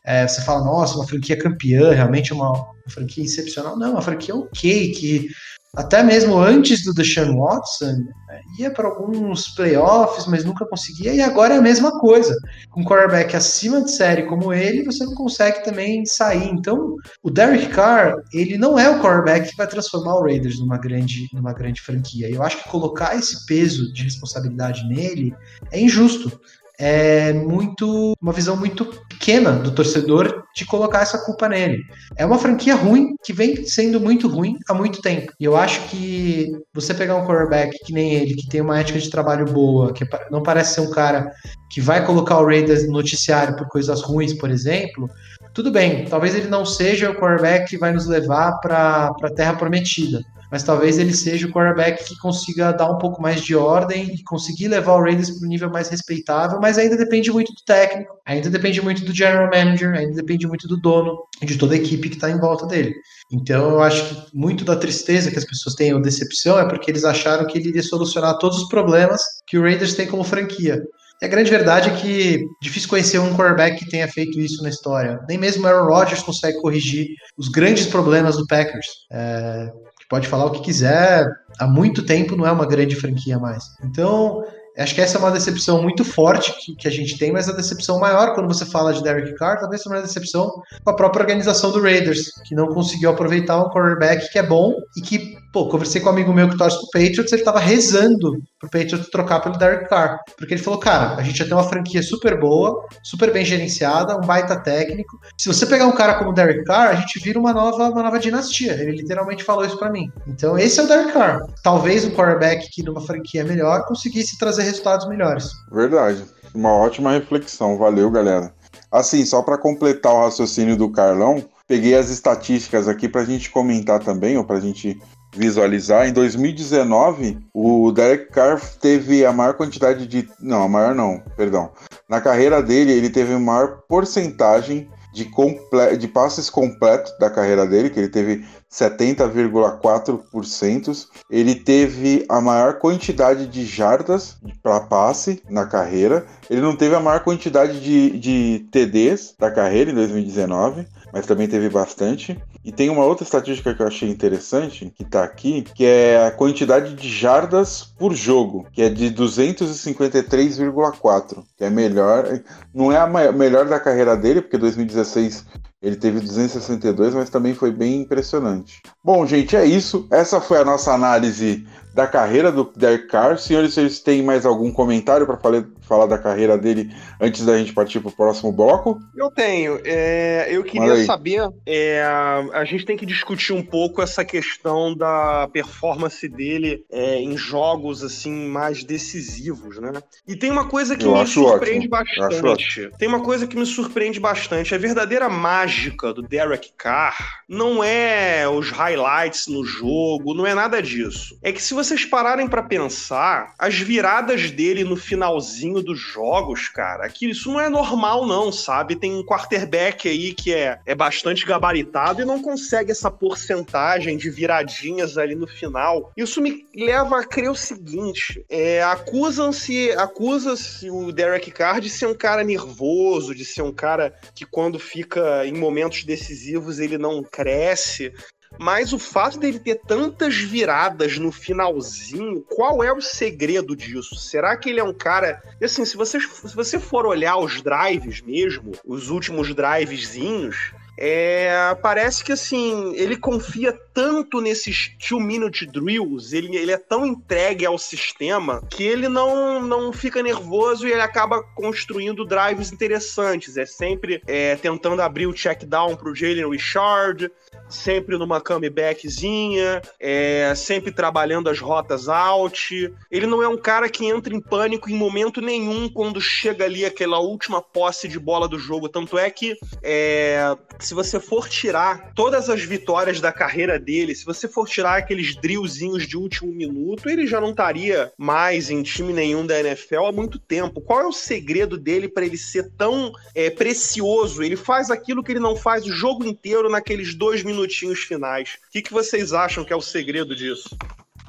é, você fala, nossa, uma franquia campeã, realmente é uma, uma franquia excepcional. Não, uma franquia ok, que até mesmo antes do Deshaun Watson, né, ia para alguns playoffs, mas nunca conseguia, e agora é a mesma coisa. Com um quarterback acima de série como ele, você não consegue também sair. Então, o Derek Carr, ele não é o quarterback que vai transformar o Raiders numa grande, numa grande franquia. Eu acho que colocar esse peso de responsabilidade nele é injusto é muito uma visão muito pequena do torcedor de colocar essa culpa nele. É uma franquia ruim que vem sendo muito ruim há muito tempo. E eu acho que você pegar um quarterback que nem ele, que tem uma ética de trabalho boa, que não parece ser um cara que vai colocar o Raiders no noticiário por coisas ruins, por exemplo, tudo bem, talvez ele não seja o quarterback que vai nos levar para a terra prometida mas talvez ele seja o quarterback que consiga dar um pouco mais de ordem e conseguir levar o Raiders para um nível mais respeitável, mas ainda depende muito do técnico, ainda depende muito do general manager, ainda depende muito do dono e de toda a equipe que está em volta dele. Então eu acho que muito da tristeza que as pessoas têm ou decepção é porque eles acharam que ele iria solucionar todos os problemas que o Raiders tem como franquia. E a grande verdade é que difícil conhecer um quarterback que tenha feito isso na história. Nem mesmo Aaron Rodgers consegue corrigir os grandes problemas do Packers. É, pode falar o que quiser, há muito tempo não é uma grande franquia mais. Então, acho que essa é uma decepção muito forte que, que, a gente tem, mas a decepção maior quando você fala de Derek Carr, talvez seja uma decepção com a própria organização do Raiders, que não conseguiu aproveitar um quarterback que é bom e que Pô, conversei com um amigo meu que torce pro Patriots, ele tava rezando pro Patriots trocar pelo Derek Carr. Porque ele falou, cara, a gente já tem uma franquia super boa, super bem gerenciada, um baita técnico. Se você pegar um cara como o Derek Carr, a gente vira uma nova, uma nova dinastia. Ele literalmente falou isso para mim. Então esse é o Derek Carr. Talvez um quarterback que numa franquia melhor conseguisse trazer resultados melhores. Verdade. Uma ótima reflexão. Valeu, galera. Assim, só para completar o raciocínio do Carlão, peguei as estatísticas aqui para a gente comentar também, ou para a gente visualizar. Em 2019, o Derek Carr teve a maior quantidade de. Não, a maior não, perdão. Na carreira dele, ele teve a maior porcentagem de, comple... de passes completos da carreira dele, que ele teve 70,4%. Ele teve a maior quantidade de jardas para passe na carreira. Ele não teve a maior quantidade de, de TDs da carreira em 2019 mas também teve bastante. E tem uma outra estatística que eu achei interessante, que está aqui, que é a quantidade de jardas por jogo, que é de 253,4, que é melhor, não é a maior, melhor da carreira dele, porque 2016 ele teve 262, mas também foi bem impressionante. Bom, gente, é isso. Essa foi a nossa análise da carreira do Derek Carr. Senhores, vocês têm mais algum comentário para falar da carreira dele antes da gente partir para o próximo bloco? Eu tenho. É, eu queria saber. É, a gente tem que discutir um pouco essa questão da performance dele é, em jogos assim mais decisivos, né? E tem uma coisa que eu me surpreende ótimo. bastante. Tem uma coisa que me surpreende bastante. A verdadeira mágica do Derek Carr não é os highlights no jogo, não é nada disso. É que se vocês pararem para pensar, as viradas dele no finalzinho dos jogos, cara, que isso não é normal não, sabe? Tem um quarterback aí que é, é bastante gabaritado e não consegue essa porcentagem de viradinhas ali no final. Isso me leva a crer o seguinte, é, acusam-se, acusa-se o Derek Carr de ser um cara nervoso, de ser um cara que quando fica em momentos decisivos ele não cresce. Mas o fato dele ter tantas viradas no finalzinho, qual é o segredo disso? Será que ele é um cara. Assim, se você, se você for olhar os drives mesmo, os últimos drivezinhos, é, parece que assim, ele confia tanto nesses two-minute drills, ele, ele é tão entregue ao sistema que ele não, não fica nervoso e ele acaba construindo drives interessantes. É sempre é, tentando abrir o check down pro Jalen Richard, sempre numa comebackzinha, é, sempre trabalhando as rotas out. Ele não é um cara que entra em pânico em momento nenhum quando chega ali aquela última posse de bola do jogo. Tanto é que é, se você for tirar todas as vitórias da carreira dele, se você for tirar aqueles drillzinhos de último minuto, ele já não estaria mais em time nenhum da NFL há muito tempo. Qual é o segredo dele para ele ser tão é, precioso? Ele faz aquilo que ele não faz o jogo inteiro naqueles dois minutos minutinhos finais. O que, que vocês acham que é o segredo disso?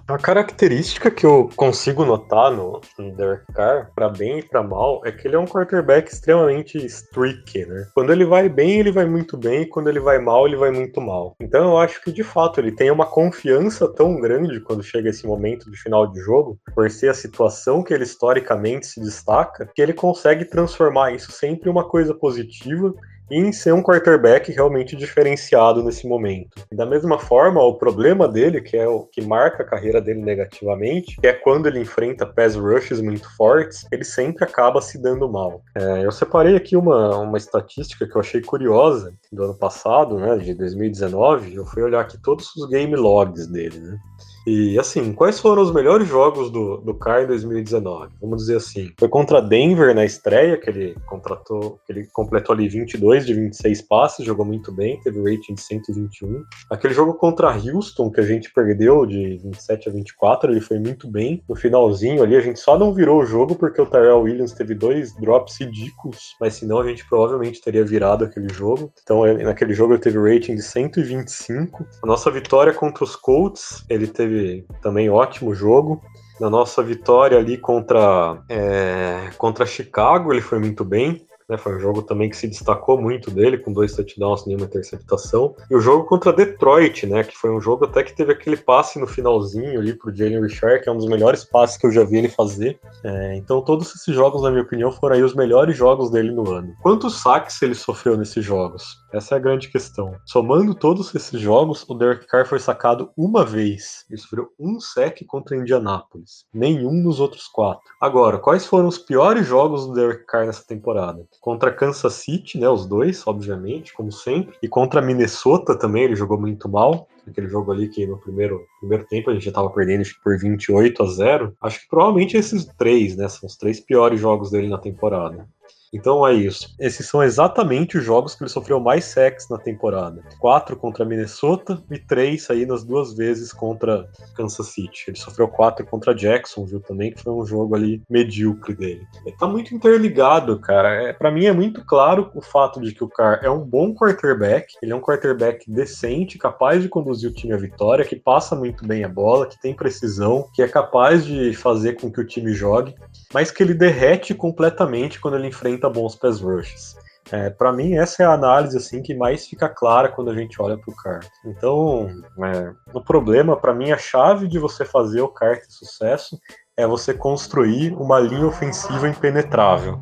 A característica que eu consigo notar no, Derek Carr, para bem e para mal, é que ele é um quarterback extremamente streaky, né? Quando ele vai bem, ele vai muito bem, e quando ele vai mal, ele vai muito mal. Então eu acho que de fato ele tem uma confiança tão grande quando chega esse momento de final de jogo, por ser a situação que ele historicamente se destaca, que ele consegue transformar isso sempre em uma coisa positiva em ser um quarterback realmente diferenciado nesse momento. E da mesma forma, o problema dele, que é o que marca a carreira dele negativamente, que é quando ele enfrenta pass rushes muito fortes, ele sempre acaba se dando mal. É, eu separei aqui uma, uma estatística que eu achei curiosa do ano passado, né, de 2019. Eu fui olhar aqui todos os game logs dele, né? E assim, quais foram os melhores jogos do, do Carr em 2019? Vamos dizer assim. Foi contra Denver na estreia, que ele contratou, que ele completou ali 22 de 26 passes, jogou muito bem, teve rating de 121. Aquele jogo contra Houston, que a gente perdeu de 27 a 24, ele foi muito bem. No finalzinho ali, a gente só não virou o jogo porque o Tyrell Williams teve dois drops ridículos, mas senão a gente provavelmente teria virado aquele jogo. Então, naquele jogo ele teve rating de 125. A nossa vitória contra os Colts, ele teve teve também ótimo jogo. Na nossa vitória ali contra, é, contra Chicago, ele foi muito bem. Né, foi um jogo também que se destacou muito dele, com dois touchdowns e uma interceptação. E o jogo contra Detroit, né? Que foi um jogo até que teve aquele passe no finalzinho ali pro Jalen Richard, que é um dos melhores passes que eu já vi ele fazer. É, então todos esses jogos, na minha opinião, foram aí os melhores jogos dele no ano. Quantos saques ele sofreu nesses jogos? Essa é a grande questão. Somando todos esses jogos, o Derek Carr foi sacado uma vez. Ele sofreu um sec contra Indianápolis. Nenhum nos outros quatro. Agora, quais foram os piores jogos do Derek Carr nessa temporada? Contra Kansas City, né? Os dois, obviamente, como sempre. E contra Minnesota também, ele jogou muito mal aquele jogo ali que no primeiro, primeiro tempo a gente já estava perdendo por 28 a 0. Acho que provavelmente esses três, né? São os três piores jogos dele na temporada. Então é isso. Esses são exatamente os jogos que ele sofreu mais sacks na temporada. Quatro contra Minnesota e três aí nas duas vezes contra Kansas City. Ele sofreu quatro contra Jackson, viu também, que foi um jogo ali medíocre dele. Ele tá muito interligado, cara. É, para mim é muito claro o fato de que o Carr é um bom quarterback, ele é um quarterback decente, capaz de conduzir o time à vitória, que passa muito bem a bola, que tem precisão, que é capaz de fazer com que o time jogue, mas que ele derrete completamente quando ele enfrenta bons pass rushes. É, para mim, essa é a análise assim que mais fica clara quando a gente olha para o Carr. Então, é, o problema, para mim, a chave de você fazer o ter sucesso é você construir uma linha ofensiva impenetrável.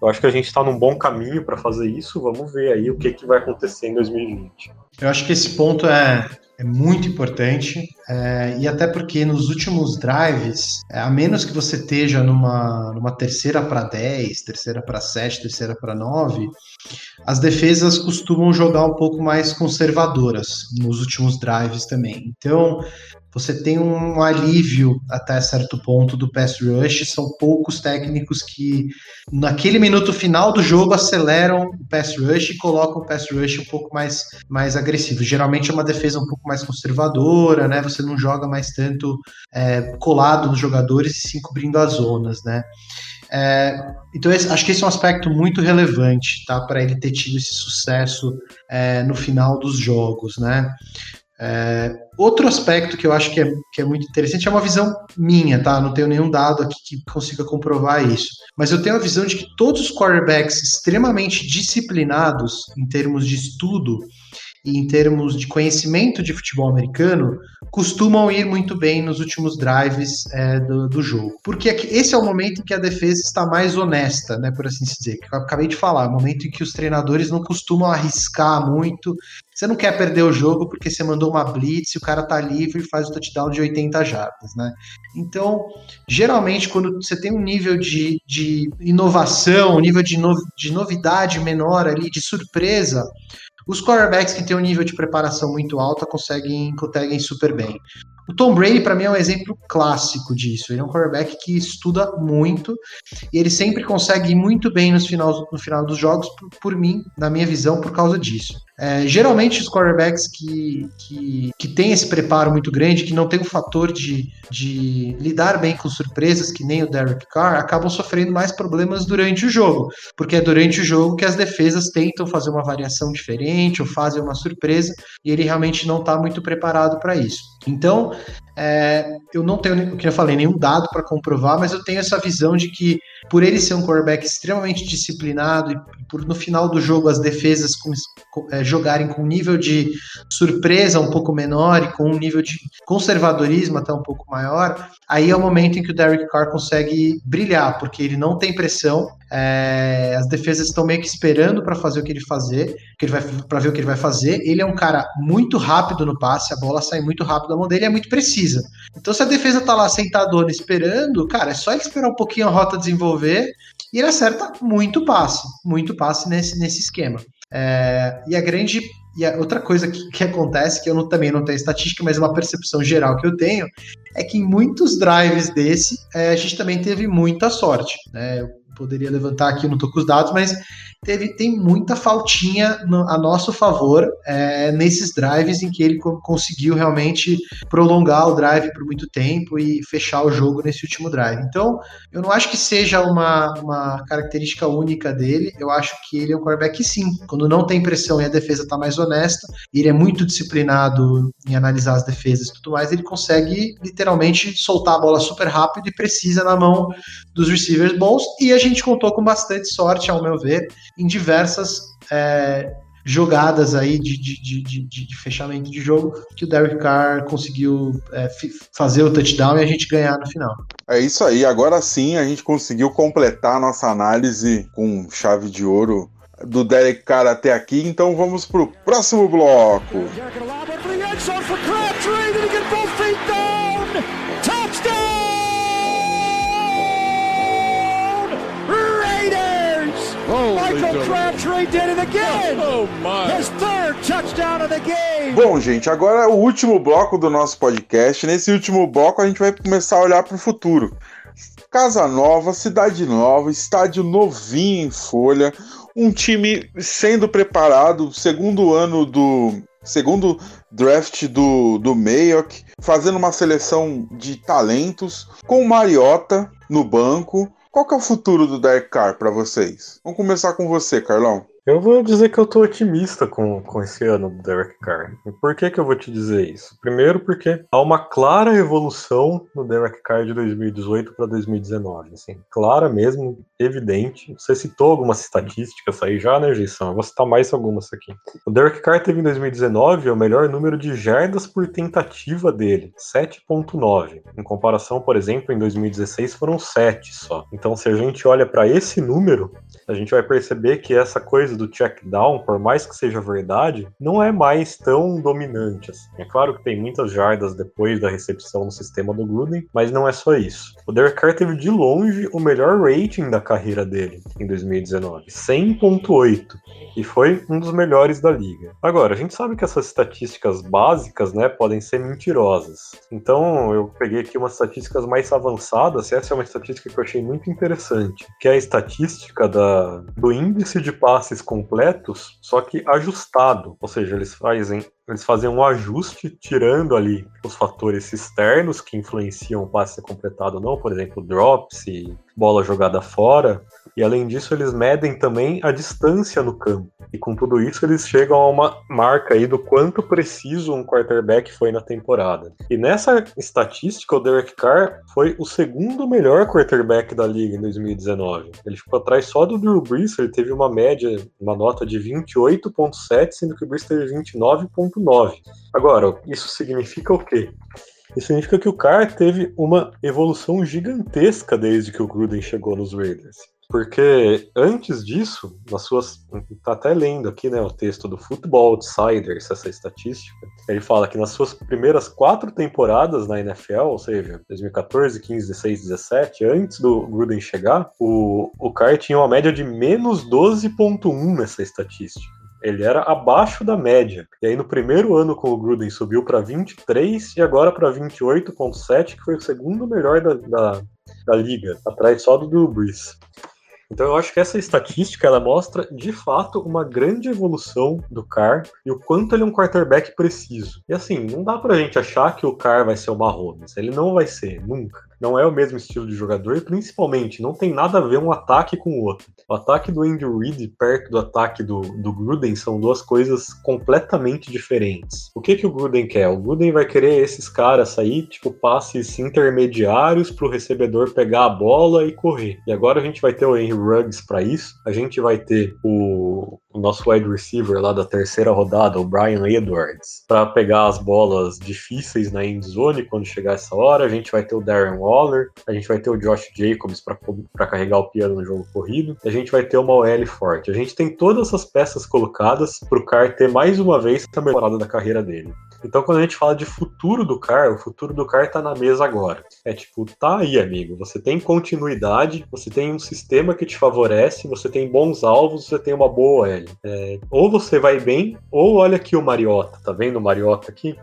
Eu acho que a gente está num bom caminho para fazer isso. Vamos ver aí o que, que vai acontecer em 2020. Eu acho que esse ponto é, é muito importante, é, e até porque nos últimos drives, é, a menos que você esteja numa, numa terceira para 10, terceira para 7, terceira para 9, as defesas costumam jogar um pouco mais conservadoras nos últimos drives também. Então, você tem um alívio até certo ponto do pass rush. São poucos técnicos que, naquele minuto final do jogo, aceleram o pass rush e colocam o pass rush um pouco mais, mais agressivo. Geralmente é uma defesa um pouco mais conservadora, né? Você não joga mais tanto é, colado nos jogadores e sim cobrindo as zonas, né? É, então, esse, acho que esse é um aspecto muito relevante, tá? Para ele ter tido esse sucesso é, no final dos jogos, né? É, outro aspecto que eu acho que é, que é muito interessante é uma visão minha, tá? Não tenho nenhum dado aqui que consiga comprovar isso. Mas eu tenho a visão de que todos os quarterbacks extremamente disciplinados em termos de estudo e em termos de conhecimento de futebol americano costumam ir muito bem nos últimos drives é, do, do, jogo. Porque esse é o momento em que a defesa está mais honesta, né, por assim dizer. Que eu acabei de falar, é o momento em que os treinadores não costumam arriscar muito. Você não quer perder o jogo porque você mandou uma blitz e o cara tá livre e faz o touchdown de 80 jardas, né? Então, geralmente, quando você tem um nível de, de inovação, um nível de, no, de novidade menor ali, de surpresa, os quarterbacks que têm um nível de preparação muito alto conseguem, conseguem super bem. O Tom Brady, para mim, é um exemplo clássico disso. Ele é um quarterback que estuda muito e ele sempre consegue ir muito bem nos final, no final dos jogos, por, por mim, na minha visão, por causa disso. É, geralmente, os quarterbacks que, que, que têm esse preparo muito grande, que não tem o fator de, de lidar bem com surpresas, que nem o Derek Carr, acabam sofrendo mais problemas durante o jogo, porque é durante o jogo que as defesas tentam fazer uma variação diferente ou fazem uma surpresa e ele realmente não está muito preparado para isso. Então, é, eu não tenho, como eu falei, nenhum dado para comprovar, mas eu tenho essa visão de que por ele ser um quarterback extremamente disciplinado e por no final do jogo as defesas com, é, jogarem com um nível de surpresa um pouco menor e com um nível de conservadorismo até um pouco maior, aí é o momento em que o Derek Carr consegue brilhar, porque ele não tem pressão, é, as defesas estão meio que esperando para fazer o que ele fazer, vai para ver o que ele vai fazer. Ele é um cara muito rápido no passe, a bola sai muito rápido da mão dele, é muito precisa. Então se a defesa tá lá sentadona esperando, cara, é só esperar um pouquinho a rota desenvolver e ele acerta muito passe, muito passe nesse, nesse esquema. É, e a grande e a outra coisa que, que acontece, que eu não, também não tenho estatística, mas é uma percepção geral que eu tenho, é que em muitos drives desse, é, a gente também teve muita sorte. Né? Poderia levantar aqui, não estou com os dados, mas teve, tem muita faltinha no, a nosso favor é, nesses drives em que ele co conseguiu realmente prolongar o drive por muito tempo e fechar o jogo nesse último drive. Então, eu não acho que seja uma, uma característica única dele, eu acho que ele é um quarterback sim. Quando não tem pressão e a defesa está mais honesta, ele é muito disciplinado em analisar as defesas e tudo mais, ele consegue literalmente soltar a bola super rápido e precisa na mão dos receivers bons, e a gente contou com bastante sorte, ao meu ver, em diversas é, jogadas aí de, de, de, de, fechamento de jogo que o Derek Carr conseguiu é, fazer o touchdown e a gente ganhar no final. É isso aí, agora sim a gente conseguiu completar a nossa análise com chave de ouro do Derek Carr até aqui, então vamos pro próximo bloco. Michael Crabtree did it again. Oh, my. His third touchdown of the game. Bom, gente, agora é o último bloco do nosso podcast. Nesse último bloco a gente vai começar a olhar para o futuro. casa nova, cidade nova, estádio novinho em folha, um time sendo preparado, segundo ano do. Segundo draft do, do Mayock, fazendo uma seleção de talentos, com o Mariota no banco. Qual que é o futuro do Derek para vocês? Vamos começar com você, Carlão. Eu vou dizer que eu tô otimista com, com esse ano do Derek Carr. Por que que eu vou te dizer isso? Primeiro porque há uma clara evolução no Derek Carr de 2018 para 2019, assim, clara mesmo, evidente. Você citou algumas estatísticas aí já, né, Geição? Eu vou citar mais algumas aqui. O Derek Carr teve em 2019 o melhor número de jardas por tentativa dele, 7.9. Em comparação, por exemplo, em 2016 foram 7 só. Então, se a gente olha para esse número, a gente vai perceber que essa coisa do check down, por mais que seja verdade, não é mais tão dominante. Assim. É claro que tem muitas jardas depois da recepção no sistema do Gruden, mas não é só isso. O Derek Carr teve de longe o melhor rating da carreira dele em 2019, 100.8, e foi um dos melhores da liga. Agora, a gente sabe que essas estatísticas básicas, né, podem ser mentirosas. Então, eu peguei aqui umas estatísticas mais avançadas, essa é uma estatística que eu achei muito interessante, que é a estatística da, do índice de passes completos, só que ajustado. Ou seja, eles fazem eles fazem um ajuste tirando ali os fatores externos que influenciam o passe ser completado ou não, por exemplo, drops e bola jogada fora. E além disso, eles medem também a distância no campo. E com tudo isso, eles chegam a uma marca aí do quanto preciso um quarterback foi na temporada. E nessa estatística, o Derek Carr foi o segundo melhor quarterback da liga em 2019. Ele ficou atrás só do Drew Brees, ele teve uma média, uma nota de 28.7, sendo que o Brees teve 29.9. Agora, isso significa o quê? Isso significa que o Carr teve uma evolução gigantesca desde que o Gruden chegou nos Raiders. Porque antes disso, nas suas. Tá até lendo aqui, né, o texto do Football Outsiders, essa estatística. Ele fala que nas suas primeiras quatro temporadas na NFL, ou seja, 2014, 15, 16, 17, antes do Gruden chegar, o, o Carr tinha uma média de menos 12,1 nessa estatística. Ele era abaixo da média. E aí no primeiro ano com o Gruden subiu para 23 e agora para 28,7, que foi o segundo melhor da, da, da liga, atrás só do Drew Brees. Então eu acho que essa estatística ela mostra de fato uma grande evolução do Carr e o quanto ele é um quarterback preciso. E assim, não dá pra gente achar que o Carr vai ser o Mahomes. Ele não vai ser, nunca não é o mesmo estilo de jogador e principalmente não tem nada a ver um ataque com o outro. O ataque do Andy Reid perto do ataque do, do Gruden são duas coisas completamente diferentes. O que que o Gruden quer? O Gruden vai querer esses caras aí, tipo passes intermediários para o recebedor pegar a bola e correr. E agora a gente vai ter o Henry Ruggs para isso. A gente vai ter o o nosso wide receiver lá da terceira rodada, o Brian Edwards, para pegar as bolas difíceis na end zone quando chegar essa hora. A gente vai ter o Darren Waller, a gente vai ter o Josh Jacobs para carregar o piano no jogo corrido, a gente vai ter uma OL forte. A gente tem todas essas peças colocadas para o Carr ter mais uma vez a temporada da carreira dele. Então, quando a gente fala de futuro do Car, o futuro do Car tá na mesa agora. É tipo, tá aí, amigo. Você tem continuidade, você tem um sistema que te favorece, você tem bons alvos, você tem uma boa L. É, ou você vai bem, ou olha aqui o Mariota. Tá vendo o Mariota aqui?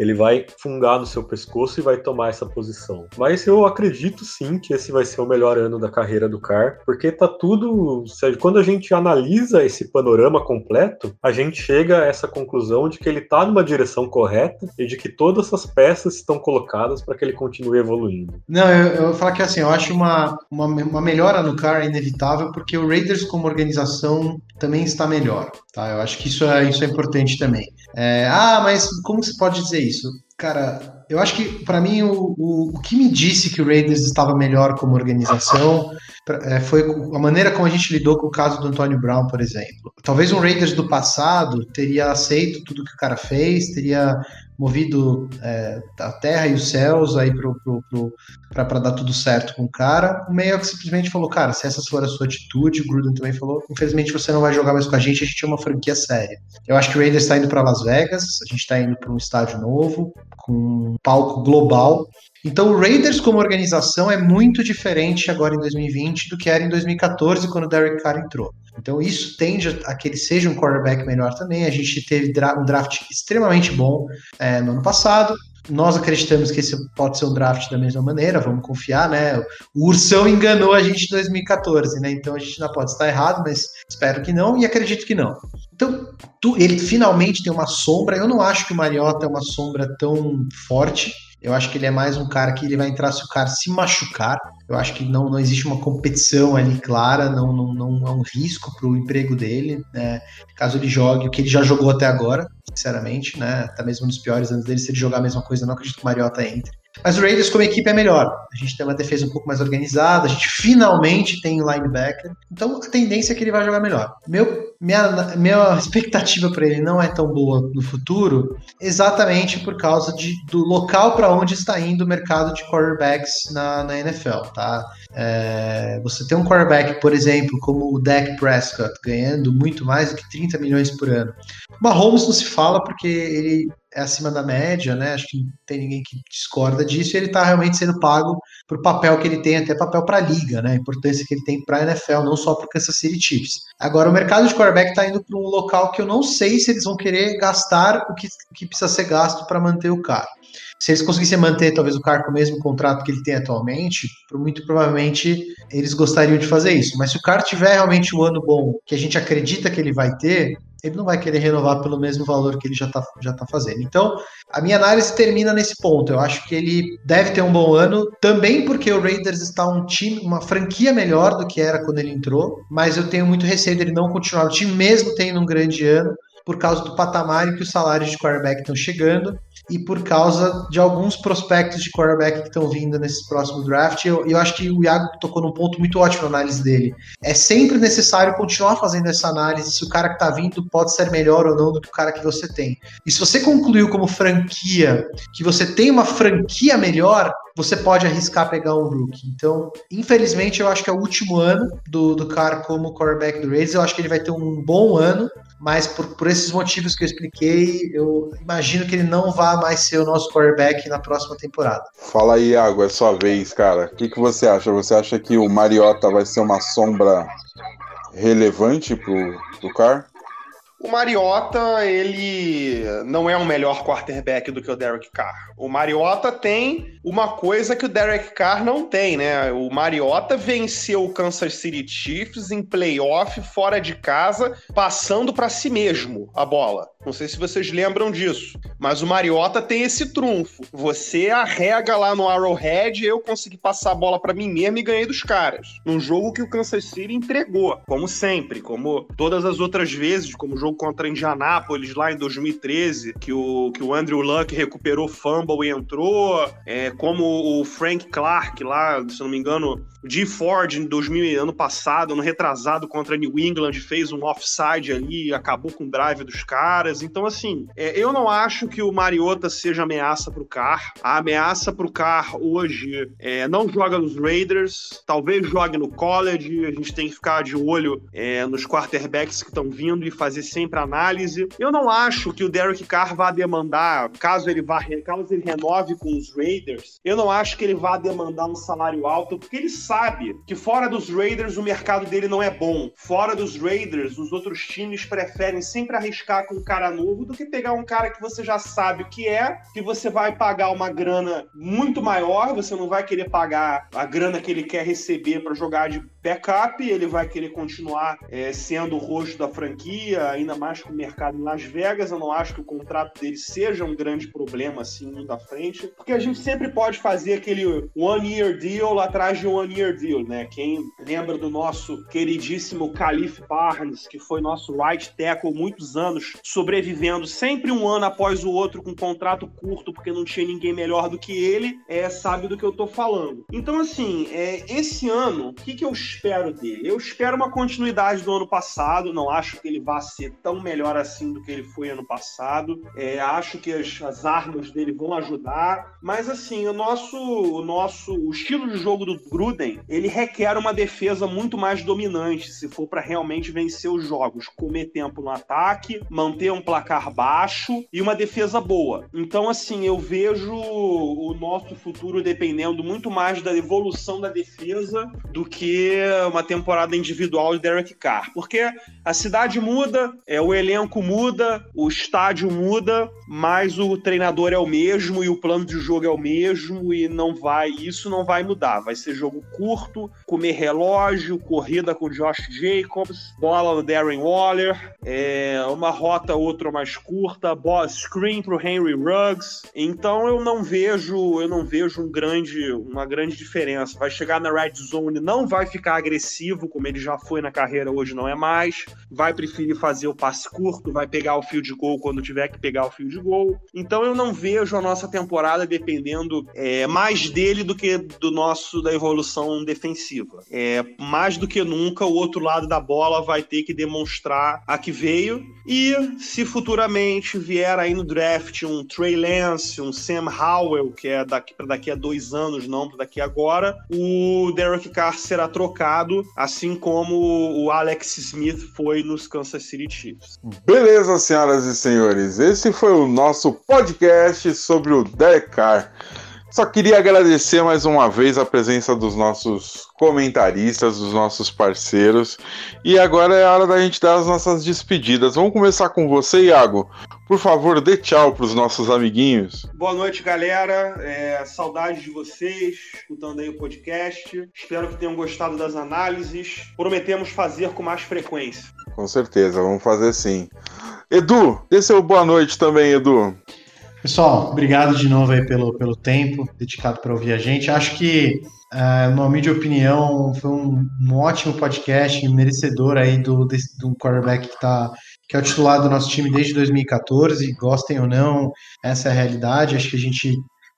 Ele vai fungar no seu pescoço e vai tomar essa posição. Mas eu acredito sim que esse vai ser o melhor ano da carreira do Carr, porque tá tudo. Quando a gente analisa esse panorama completo, a gente chega a essa conclusão de que ele tá numa direção correta e de que todas essas peças estão colocadas para que ele continue evoluindo. Não, eu, eu vou falar que assim, eu acho uma, uma, uma melhora no Carr inevitável, porque o Raiders como organização também está melhor. Tá? Eu acho que isso é, isso é importante também. É, ah, mas como você pode dizer isso? Cara, eu acho que para mim o, o, o, que me disse que o Raiders estava melhor como organização é, foi a maneira como a gente lidou com o caso do Antônio Brown, por exemplo. Talvez um Raiders do passado teria aceito tudo que o cara fez, teria movido é, a terra e os céus aí para dar tudo certo com o cara. O meio que simplesmente falou, cara, se essa for a sua atitude, o Gruden também falou, infelizmente você não vai jogar mais com a gente, a gente é uma franquia séria. Eu acho que o Raiders está indo para Las Vegas, a gente está indo para um estádio novo, com um palco global, então, o Raiders como organização é muito diferente agora em 2020 do que era em 2014, quando o Derek Carr entrou. Então, isso tende a que ele seja um quarterback melhor também. A gente teve um draft extremamente bom é, no ano passado. nós acreditamos que esse pode ser um draft da mesma maneira, vamos confiar, né? O Ursão enganou a gente em 2014, né? Então a gente ainda pode estar errado, mas espero que não e acredito que não. Então, tu, ele finalmente tem uma sombra. Eu não acho que o Mariota é uma sombra tão forte. Eu acho que ele é mais um cara que ele vai entrar se o cara se machucar. Eu acho que não, não existe uma competição ali clara, não, não, não é um risco para o emprego dele, né? Caso ele jogue o que ele já jogou até agora, sinceramente, né? Até mesmo nos piores anos dele, se ele jogar a mesma coisa, não acredito que o Mariota entre. Mas o Raiders, como equipe, é melhor. A gente tem uma defesa um pouco mais organizada, a gente finalmente tem linebacker. Então a tendência é que ele vai jogar melhor. Meu, minha, minha expectativa para ele não é tão boa no futuro, exatamente por causa de, do local para onde está indo o mercado de quarterbacks na, na NFL. Tá? É, você tem um quarterback, por exemplo, como o Dak Prescott, ganhando muito mais do que 30 milhões por ano. O Mahomes não se fala porque ele é acima da média, né? Acho que não tem ninguém que discorda disso. E ele está realmente sendo pago por papel que ele tem, até papel para a liga, né? A importância que ele tem para a NFL, não só para o Kansas City Chiefs. Agora, o mercado de quarterback está indo para um local que eu não sei se eles vão querer gastar o que, que precisa ser gasto para manter o cara. Se eles conseguissem manter talvez o cara com o mesmo contrato que ele tem atualmente, muito provavelmente eles gostariam de fazer isso. Mas se o cara tiver realmente um ano bom, que a gente acredita que ele vai ter, ele não vai querer renovar pelo mesmo valor que ele já está já tá fazendo. Então, a minha análise termina nesse ponto. Eu acho que ele deve ter um bom ano, também porque o Raiders está um time, uma franquia melhor do que era quando ele entrou, mas eu tenho muito receio dele não continuar o time, mesmo tendo um grande ano, por causa do patamar em que os salários de quarterback estão chegando e por causa de alguns prospectos de quarterback que estão vindo nesse próximo draft. Eu, eu acho que o Iago tocou num ponto muito ótimo na análise dele. É sempre necessário continuar fazendo essa análise se o cara que está vindo pode ser melhor ou não do que o cara que você tem. E se você concluiu como franquia que você tem uma franquia melhor, você pode arriscar pegar um rookie. Então, infelizmente, eu acho que é o último ano do, do cara como quarterback do Raiders. Eu acho que ele vai ter um bom ano, mas por, por esses motivos que eu expliquei, eu imagino que ele não vá mais ser o nosso quarterback na próxima temporada. Fala aí, Iago, é sua vez, cara. O que, que você acha? Você acha que o Mariota vai ser uma sombra relevante pro, pro Car? O Mariota, ele não é um melhor quarterback do que o Derek Carr. O Mariota tem uma coisa que o Derek Carr não tem, né? O Mariota venceu o Kansas City Chiefs em playoff fora de casa, passando para si mesmo a bola. Não sei se vocês lembram disso, mas o Mariota tem esse trunfo. Você arrega lá no Arrowhead, eu consegui passar a bola para mim mesmo e ganhei dos caras. Num jogo que o Kansas City entregou, como sempre, como todas as outras vezes, como o jogo contra Indianápolis lá em 2013, que o, que o Andrew Luck recuperou fumble e entrou, é, como o Frank Clark lá, se não me engano, G. Ford em 2000, ano passado, ano retrasado contra New England, fez um offside ali, acabou com o drive dos caras. Então, assim, é, eu não acho que o Mariota seja ameaça pro Carr. A ameaça pro Carr hoje é, não joga nos Raiders, talvez jogue no college. A gente tem que ficar de olho é, nos quarterbacks que estão vindo e fazer sempre análise. Eu não acho que o Derek Carr vá demandar, caso ele vá, caso ele renove com os Raiders, eu não acho que ele vá demandar um salário alto, porque ele sabe que fora dos Raiders o mercado dele não é bom. Fora dos Raiders, os outros times preferem sempre arriscar com um cara novo do que pegar um cara que você já sabe o que é, que você vai pagar uma grana muito maior, você não vai querer pagar a grana que ele quer receber para jogar de backup, ele vai querer continuar é, sendo o rosto da franquia, ainda mais com o mercado em Las Vegas. Eu não acho que o contrato dele seja um grande problema assim indo à frente, porque a gente sempre pode fazer aquele one year deal atrás de one year deal, né? Quem lembra do nosso queridíssimo Calif Barnes, que foi nosso right tackle muitos anos, sobrevivendo sempre um ano após o outro com um contrato curto, porque não tinha ninguém melhor do que ele, é, sabe do que eu tô falando. Então, assim, é, esse ano, o que, que eu espero dele? Eu espero uma continuidade do ano passado, não acho que ele vá ser tão melhor assim do que ele foi ano passado. É, acho que as, as, armas dele vão ajudar, mas assim, o nosso, o nosso o estilo de jogo do Gruden, ele requer uma defesa muito mais dominante se for para realmente vencer os jogos, comer tempo no ataque, manter um um placar baixo e uma defesa boa. Então, assim, eu vejo o nosso futuro dependendo muito mais da evolução da defesa do que uma temporada individual de Derek Carr. Porque a cidade muda, é, o elenco muda, o estádio muda, mas o treinador é o mesmo e o plano de jogo é o mesmo e não vai, isso não vai mudar. Vai ser jogo curto, comer relógio, corrida com Josh Jacobs, bola no Darren Waller, é, uma rota outra mais curta, bola, screen pro Henry Ruggs. Então eu não vejo, eu não vejo um grande, uma grande diferença. Vai chegar na red zone, não vai ficar agressivo como ele já foi na carreira, hoje não é mais. Vai preferir fazer o passe curto, vai pegar o field goal quando tiver que pegar o field goal. Então eu não vejo a nossa temporada dependendo é, mais dele do que do nosso da evolução defensiva. É, mais do que nunca o outro lado da bola vai ter que demonstrar a que veio e se futuramente vier aí no draft um Trey Lance, um Sam Howell, que é daqui para daqui a dois anos, não para daqui agora, o Derek Carr será trocado, assim como o Alex Smith foi nos Kansas City Chiefs. Beleza, senhoras e senhores, esse foi o nosso podcast sobre o Derek Carr. Só queria agradecer mais uma vez a presença dos nossos comentaristas, dos nossos parceiros. E agora é a hora da gente dar as nossas despedidas. Vamos começar com você, Iago. Por favor, dê tchau para os nossos amiguinhos. Boa noite, galera. É, saudades de vocês, escutando aí o podcast. Espero que tenham gostado das análises. Prometemos fazer com mais frequência. Com certeza, vamos fazer sim. Edu, dê seu boa noite também, Edu. Pessoal, obrigado de novo aí pelo, pelo tempo dedicado para ouvir a gente. Acho que, uh, no humilde opinião, foi um, um, ótimo podcast, merecedor aí do, do quarterback que, tá, que é o titular do nosso time desde 2014, gostem ou não, essa é a realidade. Acho que a gente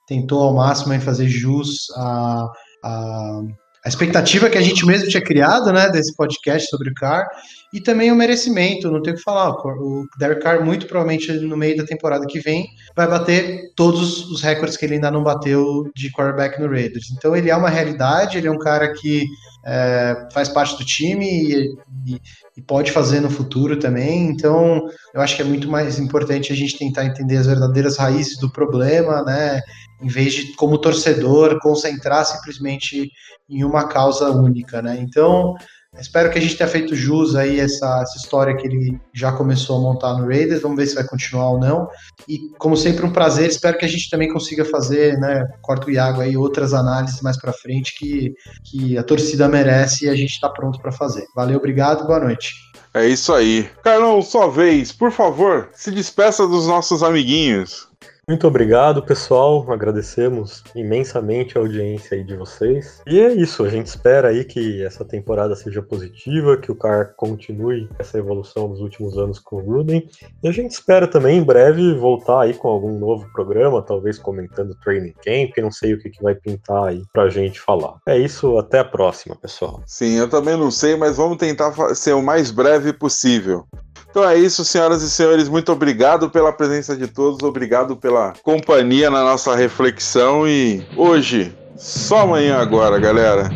tentou ao máximo em fazer jus a, a, a expectativa que a gente mesmo tinha criado, né, desse podcast sobre o Carr e também o merecimento, não tem o que falar. O Derek Carr, muito provavelmente no meio da temporada que vem, vai bater todos os recordes que ele ainda não bateu de quarterback no Raiders. Então ele é uma realidade, ele é um cara que é, faz parte do time e, e, e, pode fazer no futuro também. Então eu acho que é muito mais importante a gente tentar entender as verdadeiras raízes do problema, né? Em vez de, como torcedor, concentrar simplesmente em uma causa única, né? Então Espero que a gente tenha feito jus aí essa, essa história que ele já começou a montar no Raiders. Vamos ver se vai continuar ou não. E, como sempre, um prazer. Espero que a gente também consiga fazer, né, corta o Iago aí, outras análises mais para frente que, que a torcida merece e a gente está pronto para fazer. Valeu, obrigado, boa noite. É isso aí. Carlão, sua vez, por favor, se despeça dos nossos amiguinhos. Muito obrigado, pessoal. Agradecemos imensamente a audiência aí de vocês. E é isso, a gente espera aí que essa temporada seja positiva, que o CAR continue essa evolução dos últimos anos com o Gruden. E a gente espera também em breve voltar aí com algum novo programa, talvez comentando Training Camp, não sei o que, que vai pintar aí pra gente falar. É isso, até a próxima, pessoal. Sim, eu também não sei, mas vamos tentar ser o mais breve possível. Então é isso, senhoras e senhores. Muito obrigado pela presença de todos, obrigado pela companhia na nossa reflexão e hoje, só amanhã agora, galera.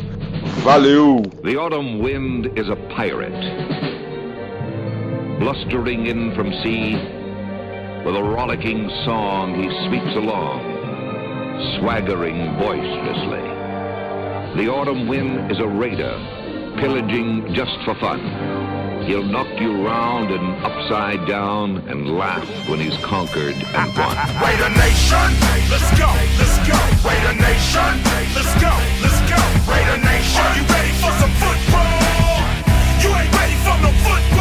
Valeu! The autumn wind is a pirate, blustering in from sea, with a rollicking song he sweeps along, swaggering boisterously. The autumn wind is a raider, pillaging just for fun. He'll knock you round and upside down and laugh when he's conquered and won. <laughs> Raider Nation, let's go, let's go. Raider Nation, let's go, let's go. Raider Nation, are you ready for some football? You ain't ready for no football.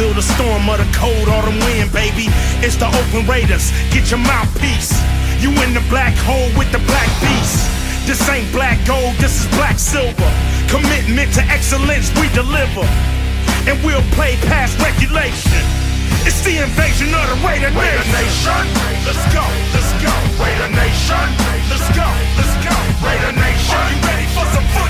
Feel the storm of the cold autumn wind, baby. It's the Oakland Raiders. Get your mouthpiece. You in the black hole with the black beast. This ain't black gold, this is black silver. Commitment to excellence, we deliver. And we'll play past regulation. It's the invasion of the Raider, Raider Nation. Let's go, let's go. Raider Nation. Let's go, let's go. Raider Nation. Are you ready for some?